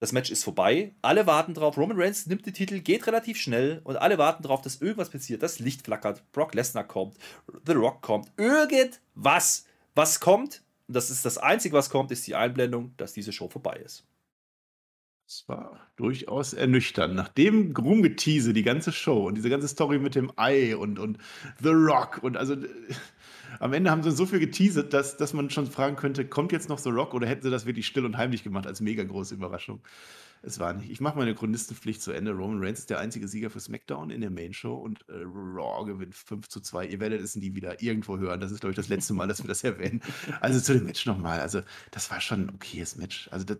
das Match ist vorbei. Alle warten drauf. Roman Reigns nimmt den Titel, geht relativ schnell und alle warten drauf, dass irgendwas passiert. Das Licht flackert, Brock Lesnar kommt, The Rock kommt, irgendwas. Was kommt, und das ist das Einzige, was kommt, ist die Einblendung, dass diese Show vorbei ist. Es war durchaus ernüchternd. Nach dem Rumgetease, die ganze Show und diese ganze Story mit dem Ei und, und The Rock und also äh, am Ende haben sie so viel geteasert, dass, dass man schon fragen könnte, kommt jetzt noch The Rock oder hätten sie das wirklich still und heimlich gemacht als mega große Überraschung? Es war nicht. Ich mache meine Chronistenpflicht zu Ende. Roman Reigns ist der einzige Sieger für SmackDown in der Main Show und äh, Raw gewinnt 5 zu 2. Ihr werdet es nie wieder irgendwo hören. Das ist, glaube ich, das letzte Mal, dass wir das erwähnen. Also zu dem Match nochmal. Also, das war schon ein okayes Match. Also, das,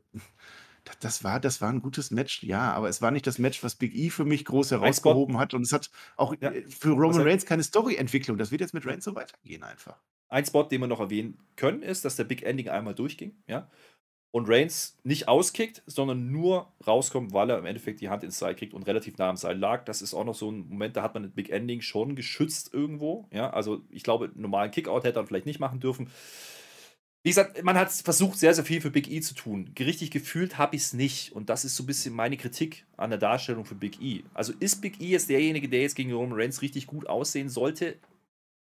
das, das, war, das war ein gutes Match, ja, aber es war nicht das Match, was Big E für mich groß herausgehoben hat. Und es hat auch Ja. äh, für Roman Reigns keine Story-Entwicklung. Das wird jetzt mit Reigns so weitergehen einfach. Ein Spot, den wir noch erwähnen können, ist, dass der Big Ending einmal durchging, ja. Und Reigns nicht auskickt, sondern nur rauskommt, weil er im Endeffekt die Hand ins Seil kriegt und relativ nah am Seil lag. Das ist auch noch so ein Moment, da hat man das Big Ending schon geschützt irgendwo. Ja, also ich glaube, einen normalen Kickout hätte er vielleicht nicht machen dürfen. Wie gesagt, man hat versucht, sehr, sehr viel für Big E zu tun. Richtig gefühlt habe ich es nicht. Und das ist so ein bisschen meine Kritik an der Darstellung für Big E. Also ist Big E jetzt derjenige, der jetzt gegen Roman Reigns richtig gut aussehen sollte?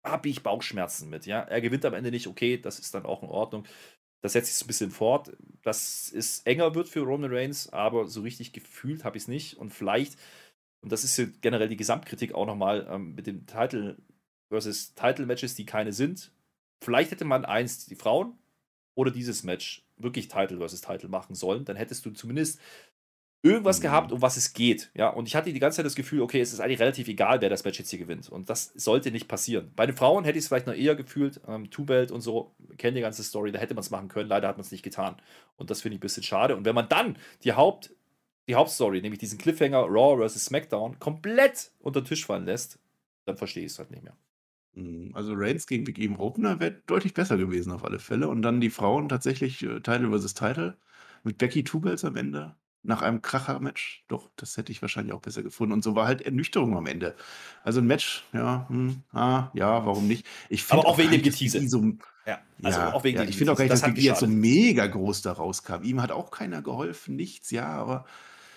Habe ich Bauchschmerzen mit. Ja, er gewinnt am Ende nicht. Okay, das ist dann auch in Ordnung. Das setzt sich so ein bisschen fort, dass es enger wird für Roman Reigns, aber so richtig gefühlt habe ich es nicht. Und vielleicht, und das ist generell die Gesamtkritik auch nochmal ähm, mit dem Title versus Title-Matches, die keine sind. Vielleicht hätte man eins, die Frauen oder dieses Match wirklich Title versus Title machen sollen. Dann hättest du zumindest irgendwas Mhm. gehabt, um was es geht. Ja, und ich hatte die ganze Zeit das Gefühl, okay, es ist eigentlich relativ egal, wer das Match jetzt hier gewinnt. Und das sollte nicht passieren. Bei den Frauen hätte ich es vielleicht noch eher gefühlt, ähm, Two-Belt und so, kennt die ganze Story, da hätte man es machen können. Leider hat man es nicht getan. Und das finde ich ein bisschen schade. Und wenn man dann die Haupt, die Hauptstory, nämlich diesen Cliffhanger Raw vs. SmackDown, komplett unter den Tisch fallen lässt, dann verstehe ich es halt nicht mehr. Mm, Also Reigns gegen Big E im Opener wäre deutlich besser gewesen auf alle Fälle. Und dann die Frauen tatsächlich äh, Title versus Title mit Becky Two Belts am Ende. Nach einem Kracher-Match. Doch, das hätte ich wahrscheinlich auch besser gefunden. Und so war halt Ernüchterung am Ende. Also ein Match, ja, hm, ah, ja, warum nicht? Ich Aber auch wegen gar dem Getease. So, Ja, also ja, auch wegen ja, dem ich finde auch gar nicht, das dass Big jetzt so mega groß da rauskam. Ihm hat auch keiner geholfen, nichts, ja, aber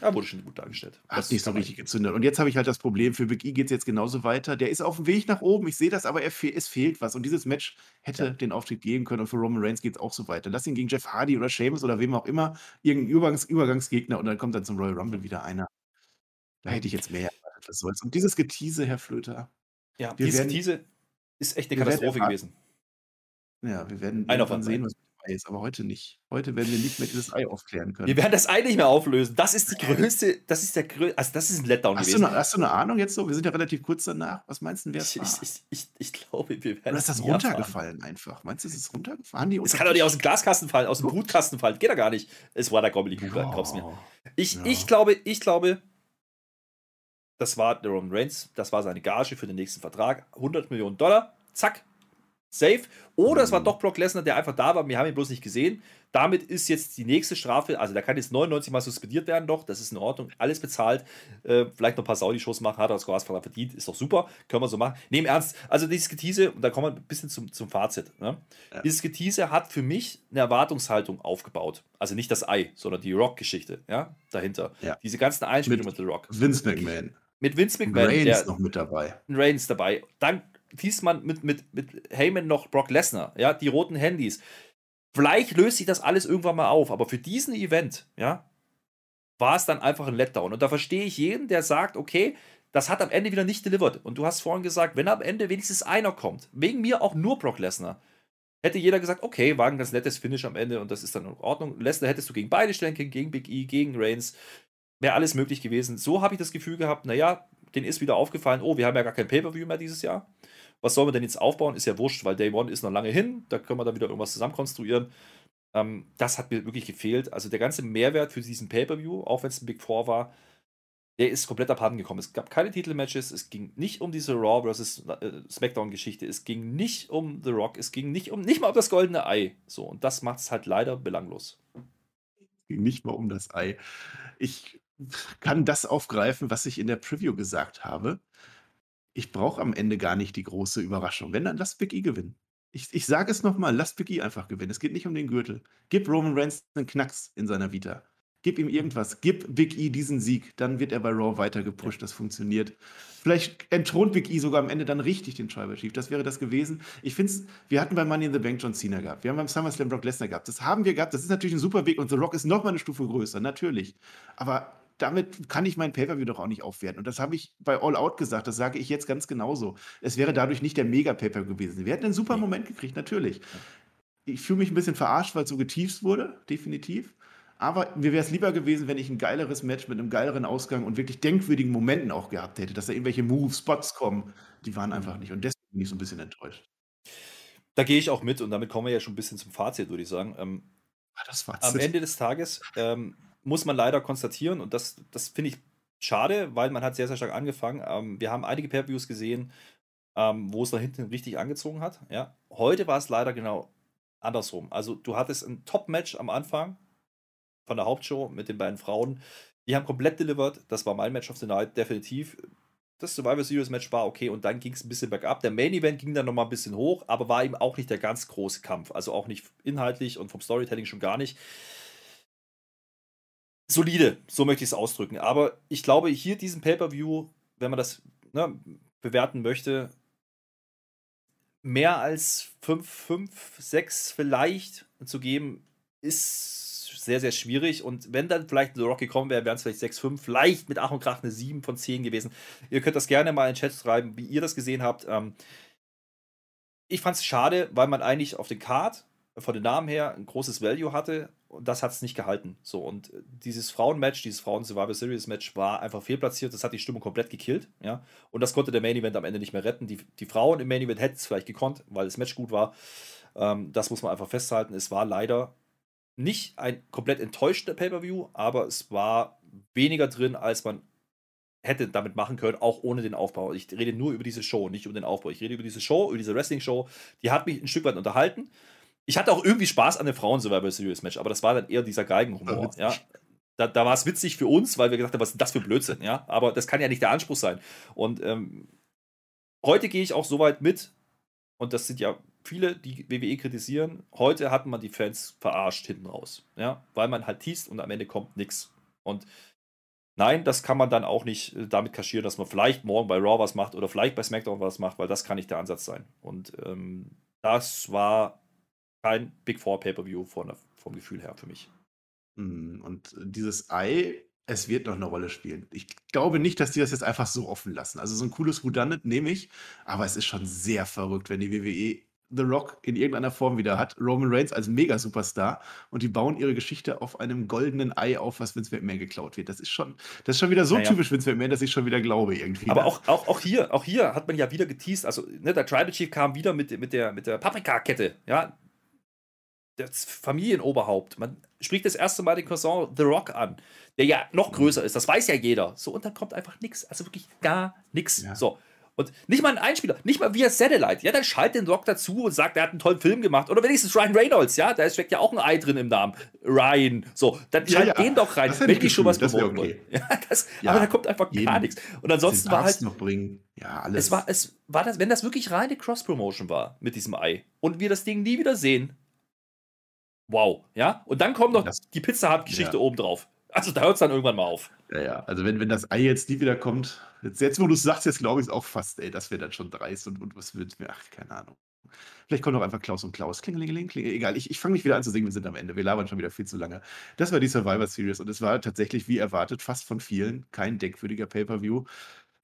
Ja, wurde schon gut dargestellt. hat nicht so richtig gezündet. Und jetzt habe ich halt das Problem, für Big E geht es jetzt genauso weiter. Der ist auf dem Weg nach oben, ich sehe das, aber er fe es fehlt was. Und dieses Match hätte Ja. den Auftritt geben können. Und für Roman Reigns geht es auch so weiter. Lass ihn gegen Jeff Hardy oder Sheamus oder wem auch immer, irgendeinen Übergangs Übergangsgegner und dann kommt dann zum Royal Rumble wieder einer. Da hätte ich jetzt mehr erwartet, was soll's. Und dieses Getease, Herr Flöter, Ja, Wir diese werden- ist echt eine wir werden Katastrophe gewesen. Ja, wir werden Einer irgendwann von sehen, was mit Ei ist, aber heute nicht. Heute werden wir nicht mehr dieses Ei aufklären Wir können. werden das Ei nicht mehr auflösen. Das ist die größte, das ist der größte, also das ist ein Letdown Hast du, gewesen. eine, hast du eine Ahnung jetzt so? Wir sind ja relativ kurz danach. Was meinst du, wer es Ich, ich, ich, ich, glaube, wir werden Oder ist das runtergefallen einfach? Meinst du, es ist runtergefallen? Haben die Es kann doch nicht aus dem Glaskasten fallen, aus dem. Brutkasten fallen. Geht doch gar nicht. Es war der Gobbledygook, glaub's mir. Oh. Ich, Ja. ich glaube, ich glaube, das war der Roman Reigns, das war seine Gage für den nächsten Vertrag. 100 Millionen Dollar, zack, safe. Oder es war doch Brock Lesnar, der einfach da war, wir haben ihn bloß nicht gesehen. Damit ist jetzt die nächste Strafe, also da kann jetzt 99 Mal suspendiert werden, doch, das ist in Ordnung, alles bezahlt. Äh, vielleicht noch ein paar Saudi-Shows machen, hat er das Gasvertrag verdient, ist doch super, können wir so machen. Nehmen ernst, also dieses Getease, und da kommen wir ein bisschen zum, zum Fazit. Ne? Ja. Dieses Getease hat für mich eine Erwartungshaltung aufgebaut. Also nicht das Ei, sondern die Rock-Geschichte, ja, dahinter. Ja. Diese ganzen Einspielungen mit, Mit The Rock. Vince McMahon. Mit Vince McMahon, Reigns noch mit dabei. Reigns dabei. Dann hieß man mit, mit, mit Heyman noch Brock Lesnar, ja, die roten Handys. Vielleicht löst sich das alles irgendwann mal auf, aber für diesen Event, ja, war es dann einfach ein Letdown. Und da verstehe ich jeden, der sagt, okay, das hat am Ende wieder nicht delivered. Und du hast vorhin gesagt, wenn am Ende wenigstens einer kommt, wegen mir auch nur Brock Lesnar, hätte jeder gesagt, okay, war ein ganz nettes Finish am Ende und das ist dann in Ordnung. Lesnar hättest du gegen beide stellen können, gegen Big E, gegen Reigns, wäre alles möglich gewesen. So habe ich das Gefühl gehabt, naja, den ist wieder aufgefallen, oh, wir haben ja gar kein Pay-Per-View mehr dieses Jahr. Was sollen wir denn jetzt aufbauen? Ist ja wurscht, weil Day One ist noch lange hin, da können wir dann wieder irgendwas zusammenkonstruieren. Ähm, das hat mir wirklich gefehlt. Also der ganze Mehrwert für diesen Pay-Per-View, auch wenn es ein Big Four war, der ist komplett abhanden gekommen. Es gab keine Titelmatches, es ging nicht um diese Raw vs. äh, SmackDown-Geschichte, es ging nicht um The Rock, es ging nicht um nicht mal um das goldene Ei. So, und das macht es halt leider belanglos. ging nicht mal um das Ei. Ich kann das aufgreifen, was ich in der Preview gesagt habe. Ich brauche am Ende gar nicht die große Überraschung. Wenn, dann lass Big E gewinnen. Ich, ich sage es nochmal, lass Big E einfach gewinnen. Es geht nicht um den Gürtel. Gib Roman Reigns einen Knacks in seiner Vita. Gib ihm irgendwas. Gib Big E diesen Sieg. Dann wird er bei Raw weiter gepusht. Das funktioniert. Vielleicht entthront Big E sogar am Ende dann richtig den Tribal Chief. Das wäre das gewesen. Ich finde es, wir hatten bei Money in the Bank John Cena gehabt. Wir haben beim SummerSlam Brock Lesnar gehabt. Das haben wir gehabt. Das ist natürlich ein super Weg. Und The Rock ist nochmal eine Stufe größer. Natürlich. Aber damit kann ich mein Pay-Per-View doch auch nicht aufwerten. Und das habe ich bei All Out gesagt. Das sage ich jetzt ganz genauso. Es wäre dadurch nicht der Mega-Pay-Per-View gewesen. Wir hätten einen super. Moment gekriegt, natürlich. Ich fühle mich ein bisschen verarscht, weil es so getiefst wurde, definitiv. Aber mir wäre es lieber gewesen, wenn ich ein geileres Match mit einem geileren Ausgang und wirklich denkwürdigen Momenten auch gehabt hätte, dass da irgendwelche Moves, Spots kommen. Die waren einfach nicht. Und deswegen bin ich so ein bisschen enttäuscht. Da gehe ich auch mit und damit kommen wir ja schon ein bisschen zum Fazit, würde ich sagen. Ähm, Ah, das war's. am Ende des Tages ähm, muss man leider konstatieren, und das, das finde ich schade, weil man hat sehr, sehr stark angefangen. Ähm, wir haben einige Pay-Views gesehen, ähm, wo es da hinten richtig angezogen hat. Ja. Heute war es leider genau andersrum. Also du hattest ein Top-Match am Anfang von der Hauptshow mit den beiden Frauen. Die haben komplett delivered. Das war mein Match of the Night, definitiv. Das Survivor Series Match war okay und dann ging es ein bisschen bergab. Der Main Event ging dann nochmal ein bisschen hoch, aber war eben auch nicht der ganz große Kampf. Also auch nicht inhaltlich und vom Storytelling schon gar nicht. Solide, so möchte ich es ausdrücken. Aber ich glaube, hier diesen Pay-Per-View, wenn man das ne, bewerten möchte, mehr als 5, 5, 6 vielleicht zu geben, ist sehr, sehr schwierig. Und wenn dann vielleicht The Rock gekommen wäre, wären es vielleicht 6, 5, vielleicht mit Ach und Krach eine 7 von 10 gewesen. Ihr könnt das gerne mal in den Chat schreiben, wie ihr das gesehen habt. Ähm, ich fand es schade, weil man eigentlich auf den Card von den Namen her ein großes Value hatte und das hat es nicht gehalten. So, und äh, dieses Frauenmatch, dieses Frauen-Survivor Series-Match war einfach fehlplatziert. Das hat die Stimmung komplett gekillt. Ja? Und das konnte der Main Event am Ende nicht mehr retten. Die, die Frauen im Main Event hätten es vielleicht gekonnt, weil das Match gut war. Ähm, das muss man einfach festhalten. Es war leider nicht ein komplett enttäuschter Pay-Per-View, aber es war weniger drin, als man hätte damit machen können, auch ohne den Aufbau. Ich rede nur über diese Show, nicht über den Aufbau. Ich rede über diese Show, über diese Wrestling-Show. Die hat mich ein Stück weit unterhalten. Ich hatte auch irgendwie Spaß an dem Frauen-Survivor Series Match, aber das war dann eher dieser Geigenhumor. Ja, da, da war es witzig für uns, weil wir gedacht haben, was ist das für Blödsinn, ja. Aber das kann ja nicht der Anspruch sein. Und ähm, heute gehe ich auch so weit mit, und das sind ja viele, die WWE kritisieren. Heute hat man die Fans verarscht hinten raus, ja, weil man halt teast und am Ende kommt nichts. Und nein, das kann man dann auch nicht äh, damit kaschieren, dass man vielleicht morgen bei Raw was macht oder vielleicht bei SmackDown was macht, weil das kann nicht der Ansatz sein. Und ähm, das war kein Big Four Pay-Per-View vom Gefühl her für mich. Mm, Und dieses Ei, es wird noch eine Rolle spielen. Ich glaube nicht, dass die das jetzt einfach so offen lassen. Also so ein cooles Whodunit nehme ich, aber es ist schon sehr verrückt, wenn die WWE The Rock in irgendeiner Form wieder hat. Roman Reigns als Mega-Superstar und die bauen ihre Geschichte auf einem goldenen Ei auf, was Vince McMahon geklaut wird. Das ist schon, das ist schon wieder so ja, typisch Vince McMahon, dass ich schon wieder glaube irgendwie. Aber auch, auch, auch, hier, auch hier hat man ja wieder geteased, also ne, der Tribal Chief kam wieder mit, mit der, mit der Paprika-Kette, ja, das Familienoberhaupt. Man spricht das erste Mal den Cousin The Rock an, der ja noch größer ist. Das weiß ja jeder. So, und dann kommt einfach nichts. Also wirklich gar nichts. Ja. So. Und nicht mal ein Einspieler, nicht mal via Satellite. Ja, dann schalt den Rock dazu und sagt, er hat einen tollen Film gemacht. Oder wenigstens Ryan Reynolds, ja, da steckt ja auch ein Ei drin im Namen. Ryan. So, dann schalt ja, ja. den doch rein, wenn die schon was gewonnen okay. ja, ja, Aber da kommt einfach jeden. gar nichts. Und ansonsten war halt. noch bringen. Ja, alles. Es war, es war das, wenn das wirklich reine Cross-Promotion war mit diesem Ei und wir das Ding nie wieder sehen, wow, ja. Und dann kommt noch das, die Pizza Hut-Geschichte ja. oben drauf. Also da hört es dann irgendwann mal auf. Ja, ja. Also wenn, wenn das Ei jetzt nie wieder kommt, jetzt, jetzt wo du es sagst, jetzt glaube ich es auch fast, ey, das wäre dann schon dreist und, und was wird mir, ach, keine Ahnung. Vielleicht kommt auch einfach Klaus und Klaus. Klingelingeling, klingeling. Egal, ich, ich fange nicht wieder an zu singen, wir sind am Ende. Wir labern schon wieder viel zu lange. Das war die Survivor Series und es war tatsächlich, wie erwartet, fast von vielen kein denkwürdiger Pay-Per-View.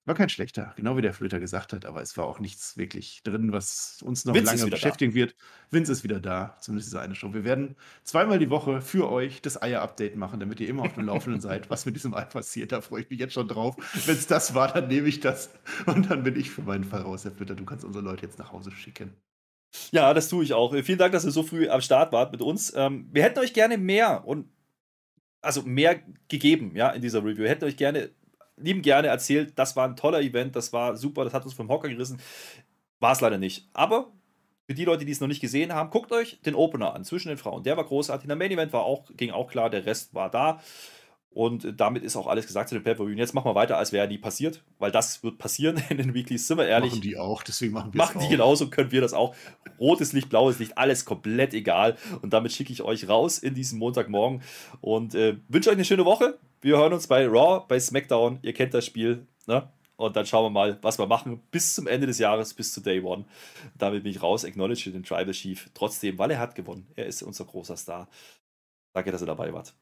War kein schlechter, genau wie der Flöter gesagt hat, aber es war auch nichts wirklich drin, was uns noch Vince lange beschäftigen da. wird. Vince ist wieder da, zumindest diese eine Show. Wir werden zweimal die Woche für euch das Eier-Update machen, damit ihr immer auf dem Laufenden seid, was mit diesem Ei passiert. Da freue ich mich jetzt schon drauf. Wenn es das war, dann nehme ich das. Und dann bin ich für meinen Fall raus, Herr Flöter. Du kannst unsere Leute jetzt nach Hause schicken. Ja, das tue ich auch. Vielen Dank, dass ihr so früh am Start wart mit uns. Ähm, wir hätten euch gerne mehr und also mehr gegeben, ja, in dieser Review. Wir hätten euch gerne lieben gerne erzählt, das war ein toller Event, das war super, das hat uns vom Hocker gerissen. War es leider nicht. Aber für die Leute, die es noch nicht gesehen haben, guckt euch den Opener an zwischen den Frauen. Der war großartig. Der Main Event war auch, ging auch klar, der Rest war da. Und damit ist auch alles gesagt zu dem Pay-Per-View. Jetzt machen wir weiter, als wäre nie passiert, weil das wird passieren in den Weeklies, sind wir ehrlich. Machen die auch, deswegen machen wir Machen die auch. genauso, können wir das auch. Rotes Licht, blaues Licht, alles komplett egal. Und damit schicke ich euch raus in diesen Montagmorgen und äh, wünsche euch eine schöne Woche. Wir hören uns bei Raw, bei SmackDown. Ihr kennt das Spiel. Ne? Und dann schauen wir mal, was wir machen bis zum Ende des Jahres, bis zu Day One. Damit bin ich raus, acknowledge den Tribal Chief. Trotzdem, weil er hat gewonnen. Er ist unser großer Star. Danke, dass ihr dabei wart.